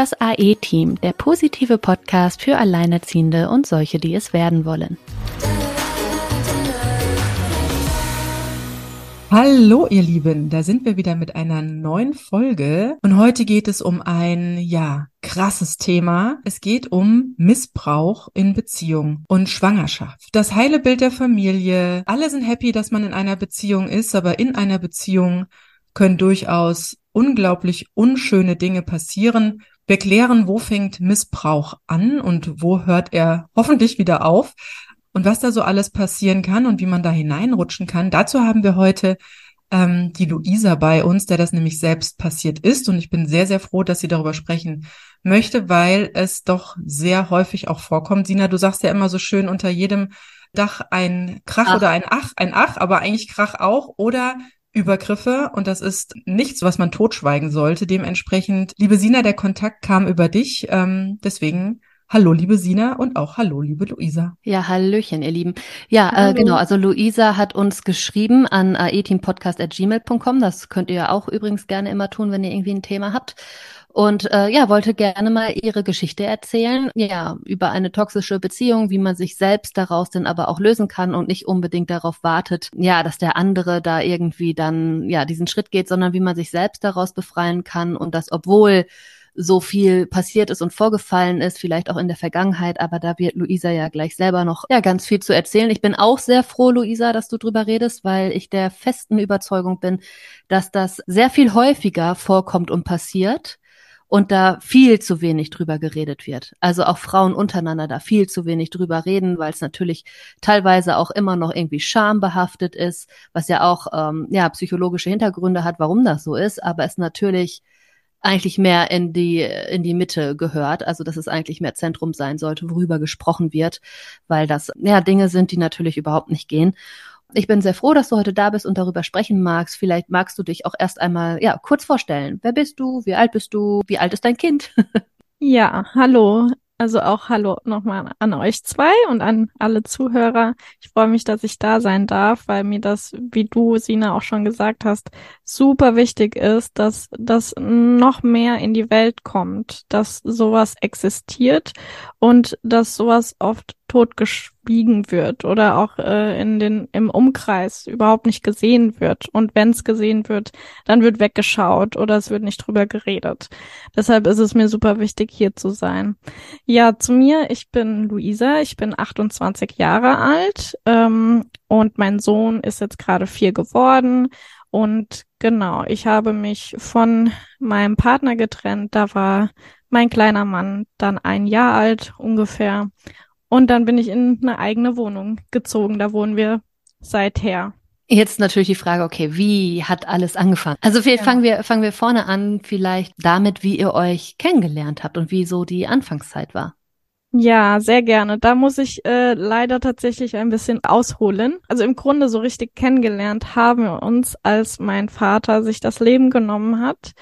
Das AE-Team, der positive Podcast für Alleinerziehende und solche, die es werden wollen. Hallo ihr Lieben, da sind wir wieder mit einer neuen Folge und heute geht es um ein, ja, krasses Thema. Es geht um Missbrauch in Beziehung und Schwangerschaft. Das heile Bild der Familie. Alle sind happy, dass man in einer Beziehung ist, aber in einer Beziehung können durchaus unglaublich unschöne Dinge passieren. Wir klären, wo fängt Missbrauch an und wo hört er hoffentlich wieder auf und was da so alles passieren kann und wie man da hineinrutschen kann. Dazu haben wir heute ähm, die Luisa bei uns, der das nämlich selbst passiert ist. Und ich bin sehr, sehr froh, dass sie darüber sprechen möchte, weil es doch sehr häufig auch vorkommt. Sina, du sagst ja immer so schön unter jedem Dach ein Krach Ach. oder ein Ach, ein Ach, aber eigentlich Krach auch oder Übergriffe und das ist nichts, was man totschweigen sollte. Dementsprechend, liebe Sina, der Kontakt kam über dich. Ähm, deswegen Hallo, liebe Sina und auch hallo, liebe Luisa. Ja, hallöchen, ihr Lieben. Ja, äh, genau. Also Luisa hat uns geschrieben an aeteampodcast.gmail.com. Das könnt ihr auch übrigens gerne immer tun, wenn ihr irgendwie ein Thema habt. Und äh, ja, wollte gerne mal ihre Geschichte erzählen, ja, über eine toxische Beziehung, wie man sich selbst daraus denn aber auch lösen kann und nicht unbedingt darauf wartet, ja, dass der andere da irgendwie dann ja diesen Schritt geht, sondern wie man sich selbst daraus befreien kann und das, obwohl so viel passiert ist und vorgefallen ist, vielleicht auch in der Vergangenheit, aber da wird Luisa ja gleich selber noch ja ganz viel zu erzählen. Ich bin auch sehr froh, Luisa, dass du drüber redest, weil ich der festen Überzeugung bin, dass das sehr viel häufiger vorkommt und passiert und da viel zu wenig drüber geredet wird. Also auch Frauen untereinander da viel zu wenig drüber reden, weil es natürlich teilweise auch immer noch irgendwie schambehaftet ist, was ja auch ähm, ja psychologische Hintergründe hat, warum das so ist, aber es natürlich eigentlich mehr in die, in die Mitte gehört. Also, dass es eigentlich mehr Zentrum sein sollte, worüber gesprochen wird, weil das, ja, Dinge sind, die natürlich überhaupt nicht gehen. Ich bin sehr froh, dass du heute da bist und darüber sprechen magst. Vielleicht magst du dich auch erst einmal, ja, kurz vorstellen. Wer bist du? Wie alt bist du? Wie alt ist dein Kind? ja, hallo. Also auch Hallo nochmal an euch zwei und an alle Zuhörer. Ich freue mich, dass ich da sein darf, weil mir das, wie du, Sina, auch schon gesagt hast, super wichtig ist, dass das noch mehr in die Welt kommt, dass sowas existiert und dass sowas oft totgeschwiegen wird oder auch äh, in den im Umkreis überhaupt nicht gesehen wird und wenn es gesehen wird, dann wird weggeschaut oder es wird nicht drüber geredet. Deshalb ist es mir super wichtig hier zu sein. Ja, zu mir, ich bin Luisa, ich bin 28 Jahre alt ähm, und mein Sohn ist jetzt gerade vier geworden und genau, ich habe mich von meinem Partner getrennt. Da war mein kleiner Mann dann ein Jahr alt ungefähr. Und dann bin ich in eine eigene Wohnung gezogen. Da wohnen wir seither. Jetzt natürlich die Frage, okay, wie hat alles angefangen? Also vielleicht ja. fangen wir, fangen wir vorne an, vielleicht damit, wie ihr euch kennengelernt habt und wie so die Anfangszeit war. Ja, sehr gerne. Da muss ich äh, leider tatsächlich ein bisschen ausholen. Also im Grunde so richtig kennengelernt haben wir uns, als mein Vater sich das Leben genommen hat.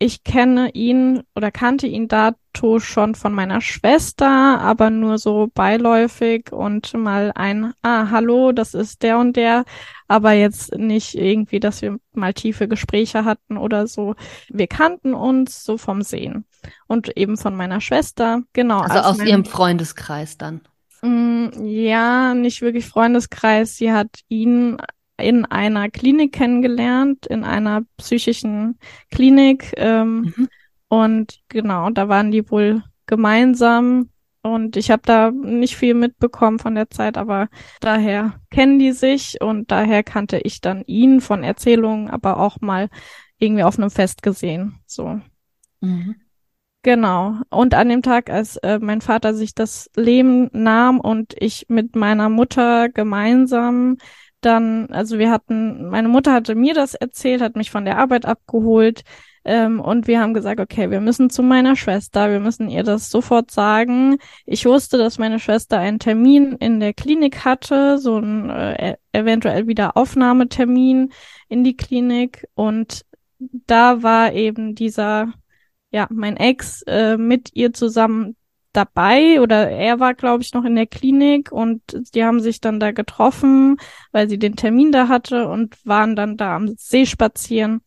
Ich kenne ihn oder kannte ihn dato schon von meiner Schwester, aber nur so beiläufig und mal ein, ah, hallo, das ist der und der, aber jetzt nicht irgendwie, dass wir mal tiefe Gespräche hatten oder so. Wir kannten uns so vom Sehen und eben von meiner Schwester, genau. Also aus ihrem Freundeskreis dann. Mm, ja, nicht wirklich Freundeskreis. Sie hat ihn in einer Klinik kennengelernt, in einer psychischen Klinik. Ähm, mhm. Und genau, da waren die wohl gemeinsam. Und ich habe da nicht viel mitbekommen von der Zeit, aber daher kennen die sich und daher kannte ich dann ihn von Erzählungen, aber auch mal irgendwie auf einem Fest gesehen. So. Mhm. Genau. Und an dem Tag, als äh, mein Vater sich das Leben nahm und ich mit meiner Mutter gemeinsam dann, also wir hatten, meine Mutter hatte mir das erzählt, hat mich von der Arbeit abgeholt ähm, und wir haben gesagt, okay, wir müssen zu meiner Schwester, wir müssen ihr das sofort sagen. Ich wusste, dass meine Schwester einen Termin in der Klinik hatte, so ein äh, e-, eventuell wieder Aufnahmetermin in die Klinik und da war eben dieser, ja, mein Ex äh, mit ihr zusammen dabei oder er war, glaube ich, noch in der Klinik und die haben sich dann da getroffen, weil sie den Termin da hatte und waren dann da am See spazieren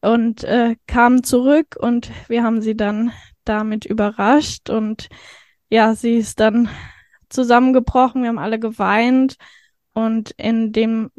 und äh, kamen zurück und wir haben sie dann damit überrascht und ja, sie ist dann zusammengebrochen, wir haben alle geweint und in dem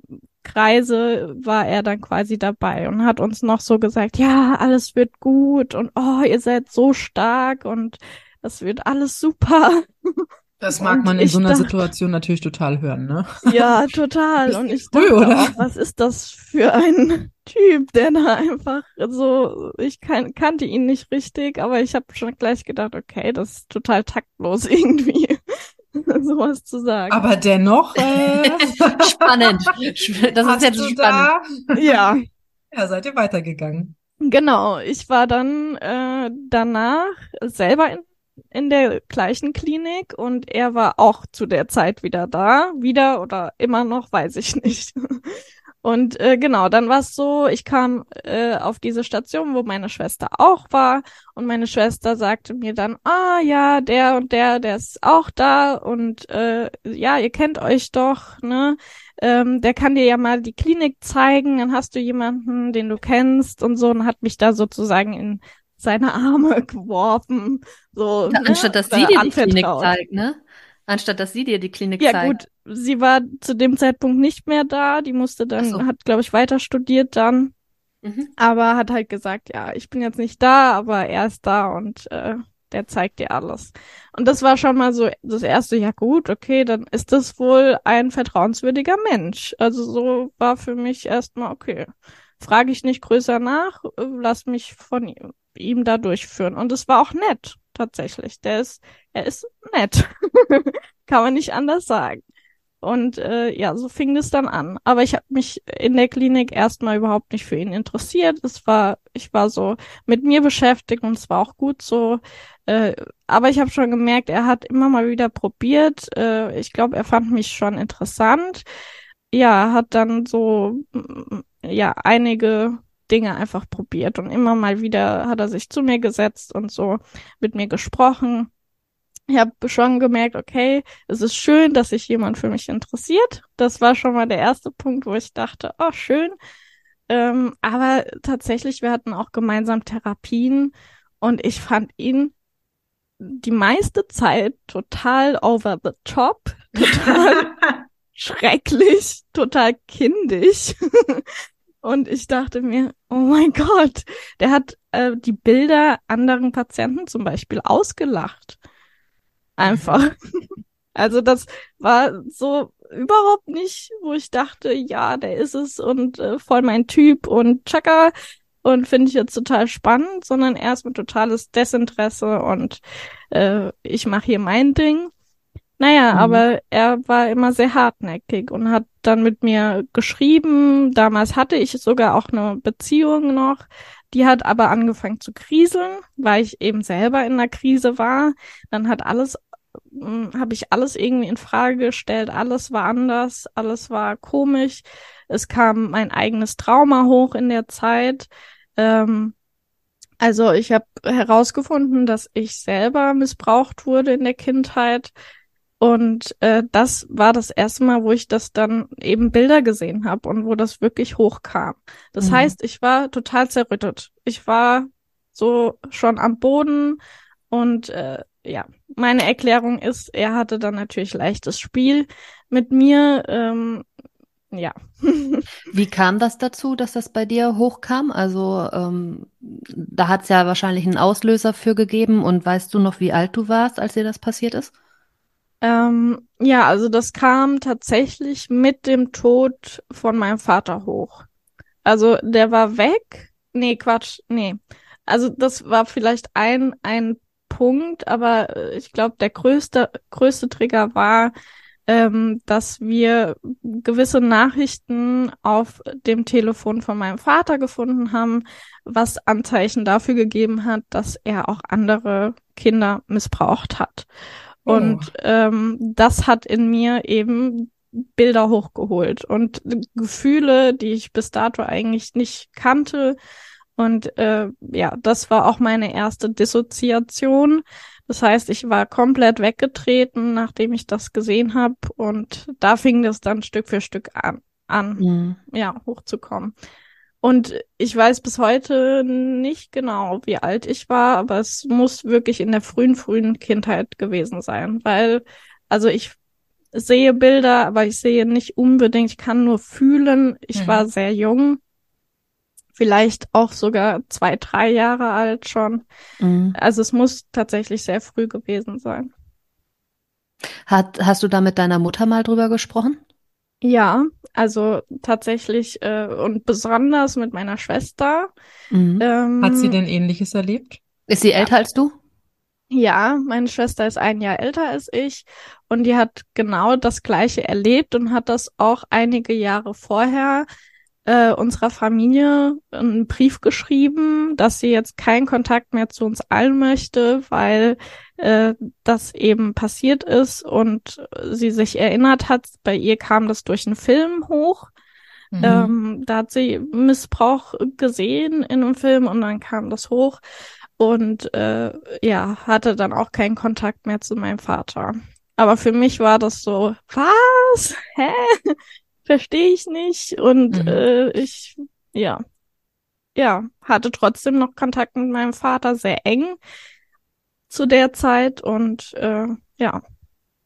Kreise war er dann quasi dabei und hat uns noch so gesagt, ja, alles wird gut und oh, ihr seid so stark und das wird alles super. Das mag und man in so einer Situation natürlich total hören, ne? Ja, total. Und ich dachte, früh, oder? Auch, was ist das für ein Typ, der da einfach so, ich kan kannte ihn nicht richtig, aber ich habe schon gleich gedacht, okay, das ist total taktlos irgendwie. sowas zu sagen. Aber dennoch äh, spannend. Das ist jetzt spannend. Da? Ja. Ja, seid ihr weitergegangen? Genau, ich war dann äh, danach selber in, in der gleichen Klinik und er war auch zu der Zeit wieder da. Wieder oder immer noch, weiß ich nicht. Und äh, genau, dann war es so, ich kam äh, auf diese Station, wo meine Schwester auch war und meine Schwester sagte mir dann, ah ja, der und der, der ist auch da und äh, ja, ihr kennt euch doch, ne? Ähm, der kann dir ja mal die Klinik zeigen, dann hast du jemanden, den du kennst und so und hat mich da sozusagen in seine Arme geworfen. So, ja, ne? Anstatt dass sie dir die Klinik zeigt, ne? Anstatt dass sie dir die Klinik ja, zeigt. Ja gut, sie war zu dem Zeitpunkt nicht mehr da. Die musste dann, so. hat glaube ich weiter studiert dann. Mhm. Aber hat halt gesagt, ja, ich bin jetzt nicht da, aber er ist da und äh, der zeigt dir alles. Und das war schon mal so das erste, ja gut, okay, dann ist das wohl ein vertrauenswürdiger Mensch. Also so war für mich erstmal, okay, frage ich nicht größer nach, äh, lass mich von ihm, ihm da durchführen. Und es war auch nett tatsächlich. Der ist, er ist nett. Kann man nicht anders sagen. Und äh, ja, so fing es dann an. Aber ich habe mich in der Klinik erstmal überhaupt nicht für ihn interessiert. Es war, ich war so mit mir beschäftigt und es war auch gut so. Äh, aber ich habe schon gemerkt, er hat immer mal wieder probiert. Äh, ich glaube, er fand mich schon interessant. Ja, hat dann so ja einige Dinge einfach probiert und immer mal wieder hat er sich zu mir gesetzt und so mit mir gesprochen. Ich habe schon gemerkt, okay, es ist schön, dass sich jemand für mich interessiert. Das war schon mal der erste Punkt, wo ich dachte, oh, schön. Ähm, aber tatsächlich, wir hatten auch gemeinsam Therapien und ich fand ihn die meiste Zeit total over the top, total schrecklich, total kindisch. Und ich dachte mir, oh mein Gott, der hat äh, die Bilder anderen Patienten zum Beispiel ausgelacht. Einfach. Also das war so überhaupt nicht, wo ich dachte, ja, der ist es und äh, voll mein Typ und Chaka und finde ich jetzt total spannend, sondern erstmal totales Desinteresse und äh, ich mache hier mein Ding. Naja, mhm. aber er war immer sehr hartnäckig und hat dann mit mir geschrieben. Damals hatte ich sogar auch eine Beziehung noch. Die hat aber angefangen zu kriseln, weil ich eben selber in der Krise war. Dann hat alles, hm, habe ich alles irgendwie in Frage gestellt. Alles war anders, alles war komisch. Es kam mein eigenes Trauma hoch in der Zeit. Ähm, also ich habe herausgefunden, dass ich selber missbraucht wurde in der Kindheit und äh, das war das erste Mal, wo ich das dann eben Bilder gesehen habe und wo das wirklich hochkam. Das mhm. heißt, ich war total zerrüttet. Ich war so schon am Boden und äh, ja, meine Erklärung ist, er hatte dann natürlich leichtes Spiel mit mir. Ähm, ja. Wie kam das dazu, dass das bei dir hochkam? Also ähm, da hat es ja wahrscheinlich einen Auslöser für gegeben und weißt du noch, wie alt du warst, als dir das passiert ist? Ähm, ja, also das kam tatsächlich mit dem Tod von meinem Vater hoch. Also der war weg. Nee, Quatsch, nee. Also das war vielleicht ein, ein Punkt, aber äh, ich glaube, der größte, größte Trigger war, ähm, dass wir gewisse Nachrichten auf dem Telefon von meinem Vater gefunden haben, was Anzeichen dafür gegeben hat, dass er auch andere Kinder missbraucht hat. Und oh. ähm, das hat in mir eben Bilder hochgeholt und Gefühle, die ich bis dato eigentlich nicht kannte. Und äh, ja, das war auch meine erste Dissoziation. Das heißt, ich war komplett weggetreten, nachdem ich das gesehen habe. Und da fing das dann Stück für Stück an, an mhm. ja, hochzukommen. Und ich weiß bis heute nicht genau, wie alt ich war, aber es muss wirklich in der frühen, frühen Kindheit gewesen sein, weil, also ich sehe Bilder, aber ich sehe nicht unbedingt, ich kann nur fühlen, ich mhm. war sehr jung, vielleicht auch sogar zwei, drei Jahre alt schon. Mhm. Also es muss tatsächlich sehr früh gewesen sein. Hat, hast du da mit deiner Mutter mal drüber gesprochen? Ja, also tatsächlich äh, und besonders mit meiner Schwester. Mhm. Ähm, Hat sie denn ähnliches erlebt? Ist sie älter als du? Ja, meine Schwester ist ein Jahr älter als ich und die hat genau das Gleiche erlebt und hat das auch einige Jahre vorher äh, unserer Familie einen Brief geschrieben, dass sie jetzt keinen Kontakt mehr zu uns allen möchte, weil äh, das eben passiert ist und sie sich erinnert hat, bei ihr kam das durch einen Film hoch. Mhm. Ähm, da hat sie Missbrauch gesehen in einem Film und dann kam das hoch und äh, ja, hatte dann auch keinen Kontakt mehr zu meinem Vater. Aber für mich war das so, was? Hä? Verstehe ich nicht. Und mhm. äh, ich, ja, ja, hatte trotzdem noch Kontakt mit meinem Vater, sehr eng zu der Zeit und äh, ja.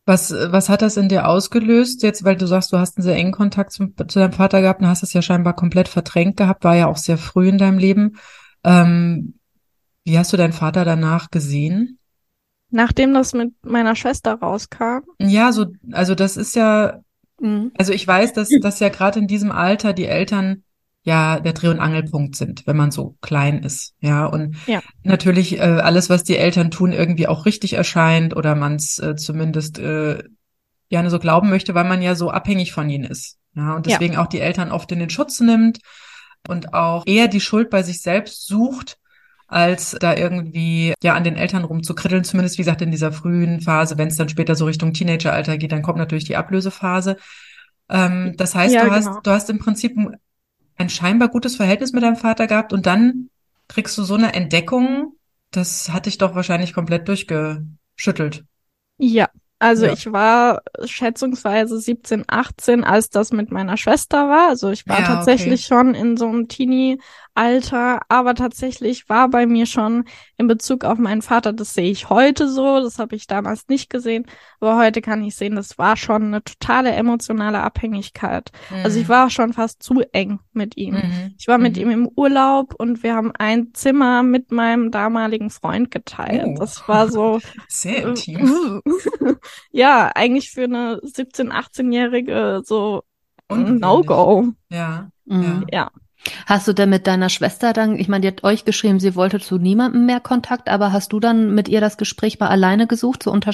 Was, was hat das in dir ausgelöst? Jetzt, weil du sagst, du hast einen sehr engen Kontakt zu, zu deinem Vater gehabt und hast es ja scheinbar komplett verdrängt gehabt, war ja auch sehr früh in deinem Leben. Ähm, wie hast du deinen Vater danach gesehen? Nachdem das mit meiner Schwester rauskam. Ja, so, also das ist ja, Mhm. Also ich weiß, dass, dass ja gerade in diesem Alter die Eltern ja der Dreh- und Angelpunkt sind, wenn man so klein ist. Ja, und ja. natürlich äh, alles, was die Eltern tun, irgendwie auch richtig erscheint oder man es äh, zumindest äh, gerne so glauben möchte, weil man ja so abhängig von ihnen ist. Ja, und deswegen ja. auch die Eltern oft in den Schutz nimmt und auch eher die Schuld bei sich selbst sucht, als da irgendwie ja an den Eltern rumzukritteln, zumindest wie gesagt in dieser frühen Phase, wenn es dann später so Richtung Teenageralter geht, dann kommt natürlich die Ablösephase. Ähm, das heißt, ja, du hast, genau. du hast im Prinzip ein, ein scheinbar gutes Verhältnis mit deinem Vater gehabt und dann kriegst du so eine Entdeckung, das hat dich doch wahrscheinlich komplett durchgeschüttelt. Ja, also ja. ich war schätzungsweise 17, 18, als das mit meiner Schwester war. Also ich war ja, tatsächlich okay. schon in so einem Teenie Alter, aber tatsächlich war bei mir schon in Bezug auf meinen Vater, das sehe ich heute so, das habe ich damals nicht gesehen, aber heute kann ich sehen, das war schon eine totale emotionale Abhängigkeit. Mhm. Also ich mhm. war schon fast zu eng mit ihm. Mhm. Ich war mit mhm. ihm im Urlaub und wir haben ein Zimmer mit meinem damaligen Freund geteilt. Oh. Das war so sehr intim. ja, eigentlich für eine 17, 18-jährige so No-Go. Ja. Mhm. ja. Hast du denn mit deiner Schwester dann, ich meine, die hat euch geschrieben, sie wollte zu niemandem mehr Kontakt, aber hast du dann mit ihr das Gespräch mal alleine gesucht, so unter?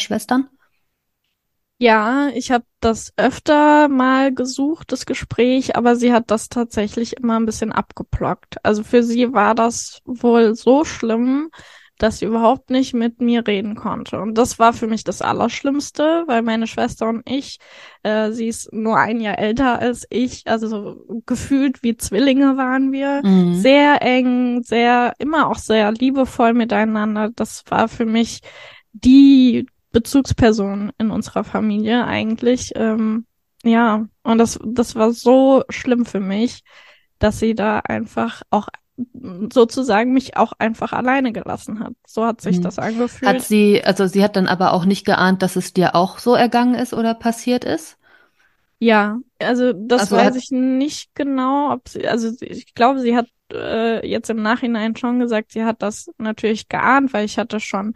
Ja, ich habe das öfter mal gesucht, das Gespräch, aber sie hat das tatsächlich immer ein bisschen abgeplockt. Also für sie war das wohl so schlimm, dass sie überhaupt nicht mit mir reden konnte. Und das war für mich das Allerschlimmste, weil meine Schwester und ich, äh, sie ist nur ein Jahr älter als ich, also so gefühlt wie Zwillinge waren wir, mhm. sehr eng, sehr, immer auch sehr liebevoll miteinander. Das war für mich die Bezugsperson in unserer Familie eigentlich. Ähm, ja, und das, das war so schlimm für mich, dass sie da einfach auch sozusagen mich auch einfach alleine gelassen hat. So hat sich mhm. das angefühlt. Hat sie, also sie hat dann aber auch nicht geahnt, dass es dir auch so ergangen ist oder passiert ist? Ja, also das also weiß ich nicht genau, ob sie, also ich glaube, sie hat äh, jetzt im Nachhinein schon gesagt, sie hat das natürlich geahnt, weil ich hatte schon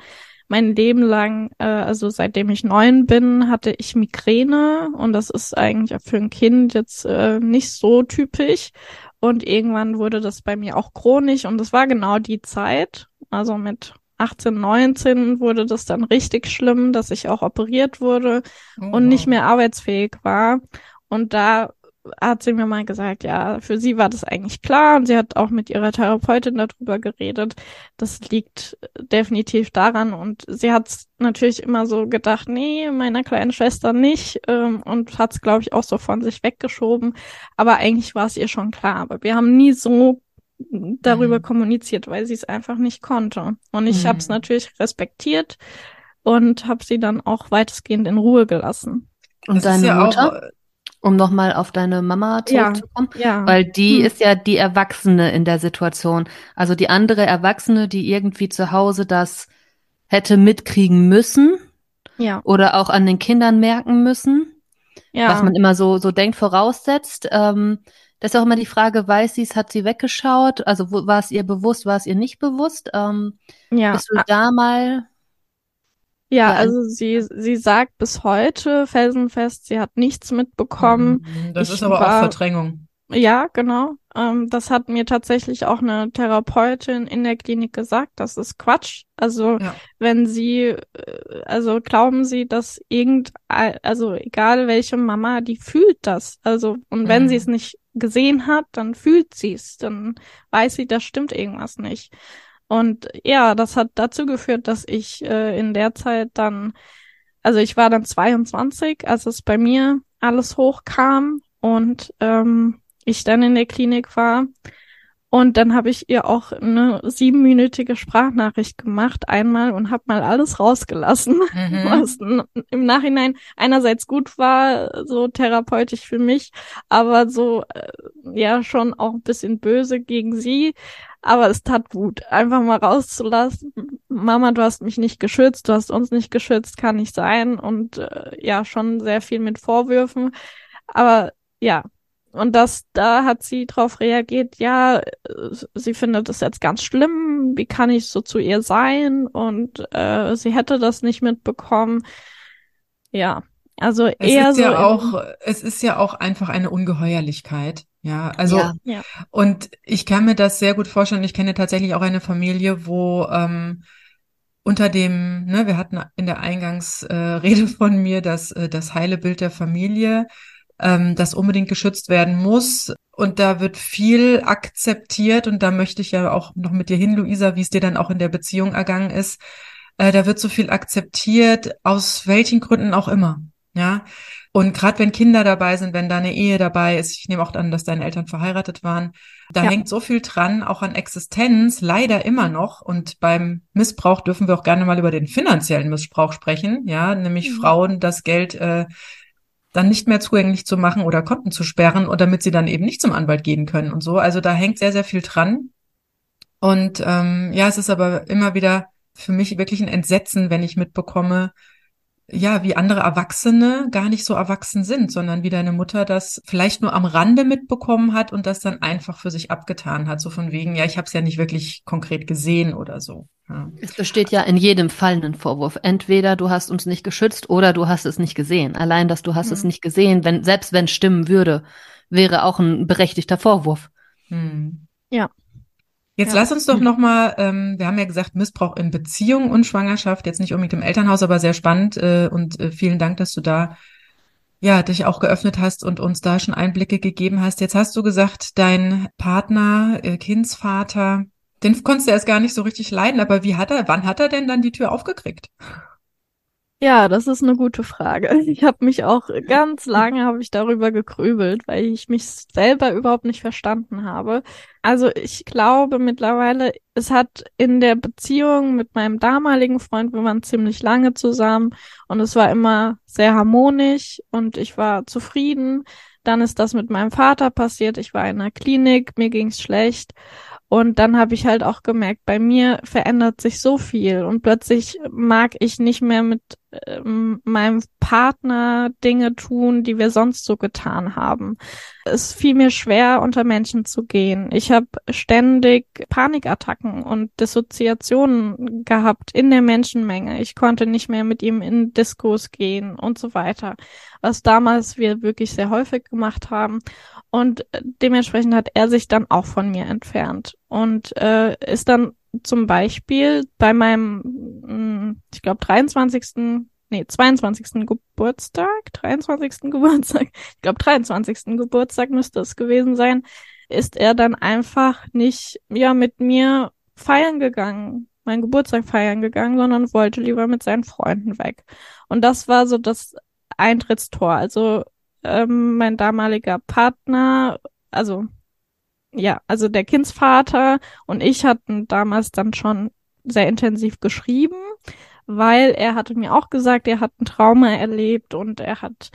mein Leben lang, äh, also seitdem ich neun bin, hatte ich Migräne und das ist eigentlich für ein Kind jetzt äh, nicht so typisch. Und irgendwann wurde das bei mir auch chronisch und das war genau die Zeit. Also mit 18, 19 wurde das dann richtig schlimm, dass ich auch operiert wurde oh, und nicht mehr arbeitsfähig war. Und da hat sie mir mal gesagt, ja, für sie war das eigentlich klar und sie hat auch mit ihrer Therapeutin darüber geredet. Das liegt definitiv daran und sie hat natürlich immer so gedacht, nee, meiner kleinen Schwester nicht ähm, und hat es, glaube ich, auch so von sich weggeschoben. Aber eigentlich war es ihr schon klar. Aber wir haben nie so darüber mhm. kommuniziert, weil sie es einfach nicht konnte. Und ich mhm. habe es natürlich respektiert und habe sie dann auch weitestgehend in Ruhe gelassen. Und das deine ja Mutter? Auch, Um nochmal auf deine Mama zurückzukommen, ja, ja. weil die hm. ist ja die Erwachsene in der Situation. Also die andere Erwachsene, die irgendwie zu Hause das hätte mitkriegen müssen ja. oder auch an den Kindern merken müssen, ja. was man immer so, so denkt, voraussetzt. Ähm, das ist auch immer die Frage, weiß sie es, hat sie weggeschaut? Also wo, war es ihr bewusst, war es ihr nicht bewusst? Ähm, ja. Bist du da mal ja, also sie, sie sagt bis heute felsenfest, sie hat nichts mitbekommen. Mhm, das ich ist aber war, auch Verdrängung. Ja, genau. Ähm, das hat mir tatsächlich auch eine Therapeutin in der Klinik gesagt. Das ist Quatsch. Also Ja. wenn sie, äh, also glauben sie, dass irgend, also egal welche Mama, die fühlt das. Also und wenn Mhm. sie es nicht gesehen hat, dann fühlt sie es, dann weiß sie, da stimmt irgendwas nicht. Und ja, das hat dazu geführt, dass ich äh, in der Zeit dann, also ich war dann 22, als es bei mir alles hochkam und ähm, ich dann in der Klinik war. Und dann habe ich ihr auch eine siebenminütige Sprachnachricht gemacht einmal und habe mal alles rausgelassen, Mhm. was im Nachhinein einerseits gut war, so therapeutisch für mich, aber so äh, ja schon auch ein bisschen böse gegen sie. Aber es tat gut, einfach mal rauszulassen. Mama, du hast mich nicht geschützt, du hast uns nicht geschützt, kann nicht sein. Und äh, ja, schon sehr viel mit Vorwürfen. Aber ja, und das, da hat sie drauf reagiert, ja, äh, sie findet das jetzt ganz schlimm, wie kann ich so zu ihr sein? Und äh, sie hätte das nicht mitbekommen. Ja, also Es eher ist so. ja auch, es ist ja auch einfach eine Ungeheuerlichkeit. Ja, also Ja. Ja. und ich kann mir das sehr gut vorstellen. Ich kenne tatsächlich auch eine Familie, wo ähm, unter dem, ne, wir hatten in der Eingangsrede äh, von mir, dass äh, das heile Bild der Familie, ähm, das unbedingt geschützt werden muss. Und da wird viel akzeptiert. Und da möchte ich ja auch noch mit dir hin, Luisa, wie es dir dann auch in der Beziehung ergangen ist. Äh, da wird so viel akzeptiert, aus welchen Gründen auch immer. Ja. Und gerade wenn Kinder dabei sind, wenn da eine Ehe dabei ist, ich nehme auch an, dass deine Eltern verheiratet waren, da Ja. hängt so viel dran, auch an Existenz, leider immer noch. Und beim Missbrauch dürfen wir auch gerne mal über den finanziellen Missbrauch sprechen, ja, nämlich Mhm. Frauen das Geld äh, dann nicht mehr zugänglich zu machen oder Konten zu sperren und damit sie dann eben nicht zum Anwalt gehen können und so. Also da hängt sehr, sehr viel dran. Und ähm, ja, es ist aber immer wieder für mich wirklich ein Entsetzen, wenn ich mitbekomme, ja, wie andere Erwachsene gar nicht so erwachsen sind, sondern wie deine Mutter das vielleicht nur am Rande mitbekommen hat und das dann einfach für sich abgetan hat. So von wegen, ja, ich habe es ja nicht wirklich konkret gesehen oder so. Ja. Es besteht ja in jedem Fall ein Vorwurf. Entweder du hast uns nicht geschützt oder du hast es nicht gesehen. Allein, dass du hast Mhm. es nicht gesehen, wenn, selbst wenn es stimmen würde, wäre auch ein berechtigter Vorwurf. Hm. Ja. Jetzt Ja. lass uns doch noch mal, ähm, wir haben ja gesagt, Missbrauch in Beziehung und Schwangerschaft, jetzt nicht unbedingt im Elternhaus, aber sehr spannend äh, und äh, vielen Dank, dass du da ja dich auch geöffnet hast und uns da schon Einblicke gegeben hast. Jetzt hast du gesagt, dein Partner, äh, Kindsvater, den konntest du erst gar nicht so richtig leiden, aber wie hat er, wann hat er denn dann die Tür aufgekriegt? Ja, das ist eine gute Frage. Ich habe mich auch ganz lange habe ich darüber gegrübelt, weil ich mich selber überhaupt nicht verstanden habe. Also ich glaube mittlerweile, es hat in der Beziehung mit meinem damaligen Freund, wir waren ziemlich lange zusammen und es war immer sehr harmonisch und ich war zufrieden. Dann ist das mit meinem Vater passiert. Ich war in der Klinik, mir ging's schlecht. Und dann habe ich halt auch gemerkt, bei mir verändert sich so viel und plötzlich mag ich nicht mehr mit ähm, meinem Partner Dinge tun, die wir sonst so getan haben. Es fiel mir schwer, unter Menschen zu gehen. Ich habe ständig Panikattacken und Dissoziationen gehabt in der Menschenmenge. Ich konnte nicht mehr mit ihm in Diskos gehen und so weiter, was damals wir wirklich sehr häufig gemacht haben. Und dementsprechend hat er sich dann auch von mir entfernt und äh, ist dann zum Beispiel bei meinem, mh, ich glaube, 23. Nee, 22. Geburtstag, 23. Geburtstag, ich glaube 23. Geburtstag müsste es gewesen sein, ist er dann einfach nicht, ja, mit mir feiern gegangen, meinen Geburtstag feiern gegangen, sondern wollte lieber mit seinen Freunden weg. Und das war so das Eintrittstor. Also ähm, mein damaliger Partner, also ja, also der Kindsvater und ich hatten damals dann schon sehr intensiv geschrieben, weil er hatte mir auch gesagt, er hat ein Trauma erlebt und er hat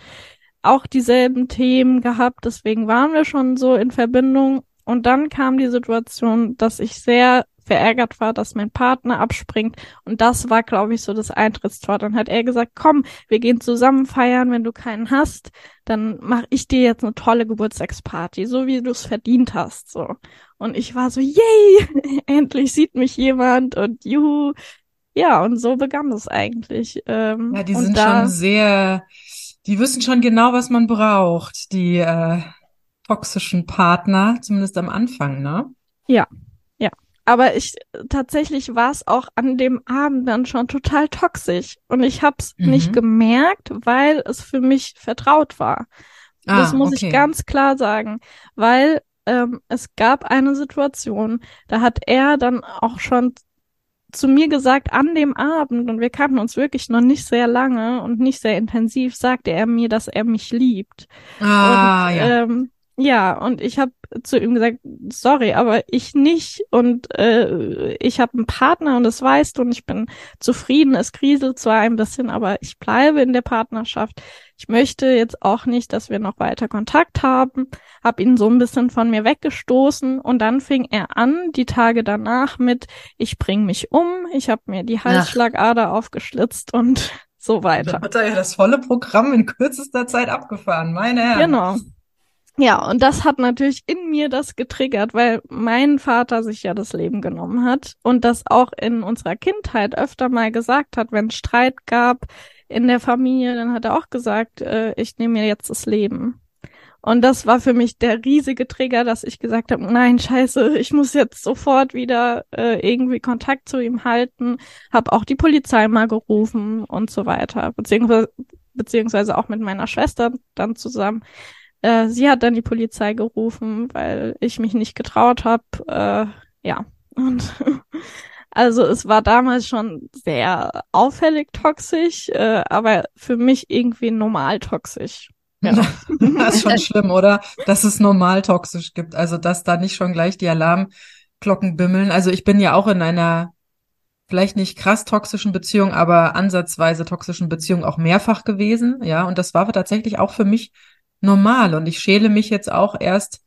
auch dieselben Themen gehabt, deswegen waren wir schon so in Verbindung. Und dann kam die Situation, dass ich sehr verärgert war, dass mein Partner abspringt. Und das war, glaube ich, so das Eintrittstor. Dann hat er gesagt, komm, wir gehen zusammen feiern, wenn du keinen hast, dann mache ich dir jetzt eine tolle Geburtstagsparty, so wie du es verdient hast. So. Und ich war so, yay, endlich sieht mich jemand und juhu. Ja, und so begann es eigentlich. Ähm, ja, die sind da, schon sehr, die wissen schon genau, was man braucht, die äh, toxischen Partner, zumindest am Anfang, ne? Ja, aber ich tatsächlich war es auch an dem Abend dann schon total toxisch und ich habe es mhm. nicht gemerkt, weil es für mich vertraut war. Ah, das muss okay. ich ganz klar sagen, weil ähm, es gab eine Situation, da hat er dann auch schon zu mir gesagt, an dem Abend, und wir kannten uns wirklich noch nicht sehr lange und nicht sehr intensiv, sagte er mir, dass er mich liebt. Ah, und, ja. Ähm, ja, und ich habe zu ihm gesagt, sorry, aber ich nicht und äh, ich habe einen Partner und das weißt du und ich bin zufrieden. Es kriselt zwar ein bisschen, aber ich bleibe in der Partnerschaft. Ich möchte jetzt auch nicht, dass wir noch weiter Kontakt haben. Hab ihn so ein bisschen von mir weggestoßen und dann fing er an, die Tage danach mit, ich bring mich um, ich habe mir die Halsschlagader Ach. aufgeschlitzt und so weiter. Da hat er ja das volle Programm in kürzester Zeit abgefahren, meine Herren. Genau. Ja, und das hat natürlich in mir das getriggert, weil mein Vater sich ja das Leben genommen hat und das auch in unserer Kindheit öfter mal gesagt hat, wenn Streit gab in der Familie, dann hat er auch gesagt, äh, ich nehme mir jetzt das Leben. Und das war für mich der riesige Trigger, dass ich gesagt habe, nein, scheiße, ich muss jetzt sofort wieder äh, irgendwie Kontakt zu ihm halten, habe auch die Polizei mal gerufen und so weiter, beziehungsweise, beziehungsweise auch mit meiner Schwester dann zusammen äh, sie hat dann die Polizei gerufen, weil ich mich nicht getraut habe. Äh, ja. Und also es war damals schon sehr auffällig toxisch, äh, aber für mich irgendwie normal toxisch. Ja. das ist schon schlimm, oder? Dass es normal toxisch gibt. Also, dass da nicht schon gleich die Alarmglocken bimmeln. Also, ich bin ja auch in einer vielleicht nicht krass toxischen Beziehung, aber ansatzweise toxischen Beziehung auch mehrfach gewesen. Ja, und das war tatsächlich auch für mich normal. Und ich schäle mich jetzt auch erst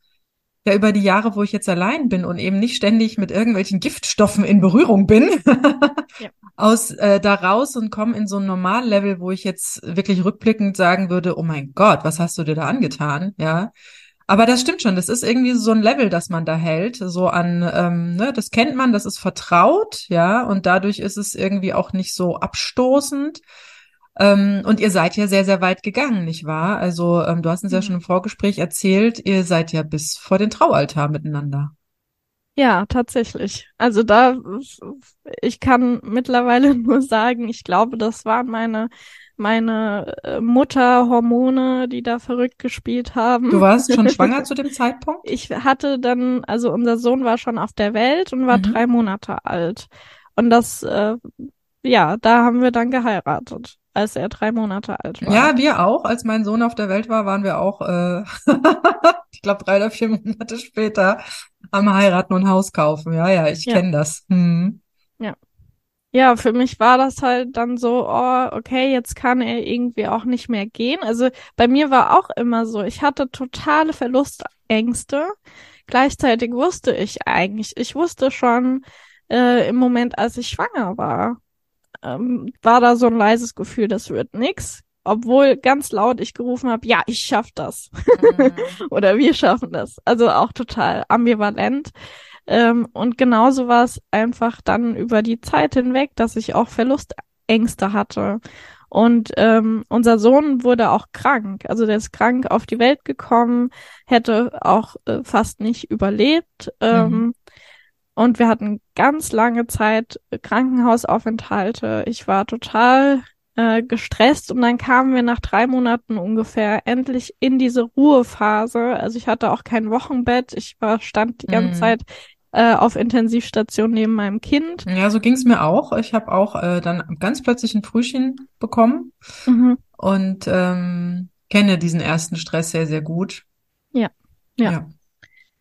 ja über die Jahre, wo ich jetzt allein bin und eben nicht ständig mit irgendwelchen Giftstoffen in Berührung bin, ja. aus äh, da raus und komme in so ein Normallevel, wo ich jetzt wirklich rückblickend sagen würde, oh mein Gott, was hast du dir da angetan? Ja. Aber das stimmt schon, das ist irgendwie so ein Level, das man da hält, so an, ähm, ne, das kennt man, das ist vertraut, ja, und dadurch ist es irgendwie auch nicht so abstoßend. Ähm, und ihr seid ja sehr, sehr weit gegangen, nicht wahr? Also ähm, du hast uns ja mhm. schon im Vorgespräch erzählt, ihr seid ja bis vor den Traualtar miteinander. Ja, tatsächlich. Also da, ich kann mittlerweile nur sagen, ich glaube, das waren meine meine äh, Mutterhormone, die da verrückt gespielt haben. Du warst schon schwanger zu dem Zeitpunkt? Ich hatte dann, also unser Sohn war schon auf der Welt und war mhm. drei Monate alt. Und das, äh, ja, da haben wir dann geheiratet als er drei Monate alt war. Ja, wir auch. Als mein Sohn auf der Welt war, waren wir auch, äh, ich glaube, drei oder vier Monate später am Heiraten und Haus kaufen. Ja, ja, ich ja. kenne das. Hm. Ja. Ja, für mich war das halt dann so, oh, okay, jetzt kann er irgendwie auch nicht mehr gehen. Also bei mir war auch immer so, ich hatte totale Verlustängste. Gleichzeitig wusste ich eigentlich, ich wusste schon äh, im Moment, als ich schwanger war, ähm, war da so ein leises Gefühl, das wird nix. Obwohl ganz laut ich gerufen habe, ja, ich schaff das. Mhm. Oder wir schaffen das. Also auch total ambivalent. Ähm, und genauso war es einfach dann über die Zeit hinweg, dass ich auch Verlustängste hatte. Und ähm, unser Sohn wurde auch krank. Also der ist krank auf die Welt gekommen, hätte auch äh, fast nicht überlebt. Ähm, mhm. Und wir hatten ganz lange Zeit Krankenhausaufenthalte. Ich war total äh, gestresst und dann kamen wir nach drei Monaten ungefähr endlich in diese Ruhephase. Also ich hatte auch kein Wochenbett. Ich war, stand die ganze mm. Zeit äh, auf Intensivstation neben meinem Kind. Ja, so ging's mir auch. Ich habe auch äh, dann ganz plötzlich ein Frühchen bekommen mhm. und ähm, kenne diesen ersten Stress sehr, sehr gut. Ja. ja. Ja.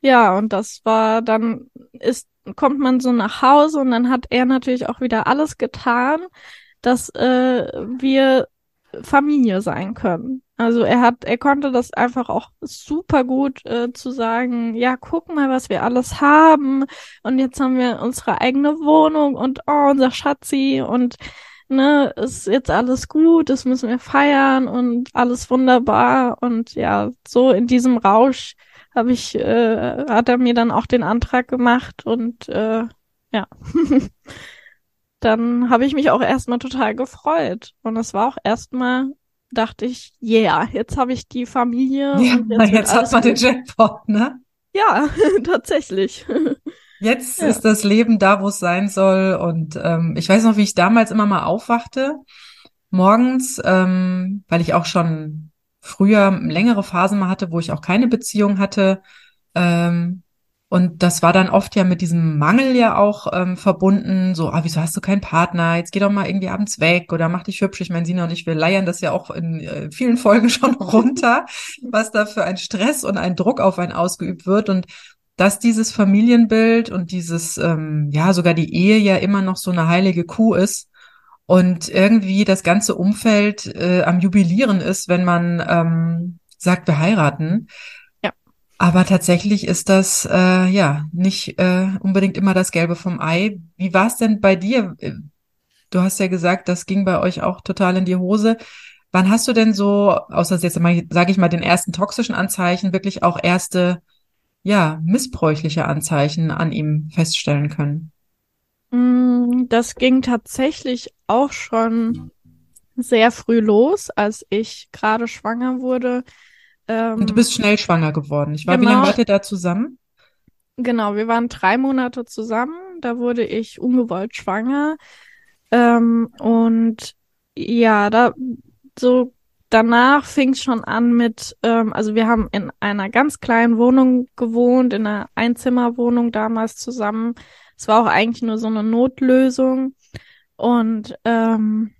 Ja, und das war dann ist kommt man so nach Hause und dann hat er natürlich auch wieder alles getan, dass äh, wir Familie sein können. Also er hat, er konnte das einfach auch super gut äh, zu sagen, ja, guck mal, was wir alles haben und jetzt haben wir unsere eigene Wohnung und oh, unser Schatzi und ne, ist jetzt alles gut, das müssen wir feiern und alles wunderbar und ja, so in diesem Rausch habe ich, äh, hat er mir dann auch den Antrag gemacht und äh, ja. dann habe ich mich auch erstmal total gefreut und es war auch erstmal dachte ich, yeah, jetzt habe ich die Familie. Ja, jetzt, jetzt hat man den Jackpot, ne? Ja, tatsächlich. Jetzt ja. ist das Leben da, wo es sein soll. Und ähm, ich weiß noch, wie ich damals immer mal aufwachte, morgens, ähm, weil ich auch schon früher längere Phasen mal hatte, wo ich auch keine Beziehung hatte. Ähm, und das war dann oft ja mit diesem Mangel ja auch ähm, verbunden, so, ah, wieso hast du keinen Partner? Jetzt geh doch mal irgendwie abends weg oder mach dich hübsch. Ich meine, Sina und ich, wir leiern das ja auch in äh, vielen Folgen schon runter, was da für ein Stress und ein Druck auf einen ausgeübt wird. Und dass dieses Familienbild und dieses, ähm, ja, sogar die Ehe ja immer noch so eine heilige Kuh ist und irgendwie das ganze Umfeld äh, am Jubilieren ist, wenn man ähm, sagt, wir heiraten aber tatsächlich ist das äh, ja nicht äh, unbedingt immer das Gelbe vom Ei. Wie war es denn bei dir? Du hast ja gesagt, das ging bei euch auch total in die Hose. Wann hast du denn so, außer jetzt mal, sage ich mal, den ersten toxischen Anzeichen, wirklich auch erste, ja, missbräuchliche Anzeichen an ihm feststellen können? Mm, das ging tatsächlich auch schon sehr früh los, als ich gerade schwanger wurde. Ähm, Und du bist schnell schwanger geworden. Ich war, genau, wie lange wart ihr da zusammen? Genau, wir waren drei Monate zusammen. Da wurde ich ungewollt schwanger. Ähm, und ja, da so danach fing es schon an mit, ähm, also wir haben in einer ganz kleinen Wohnung gewohnt, in einer Einzimmerwohnung damals zusammen. Es war auch eigentlich nur so eine Notlösung. Und ähm,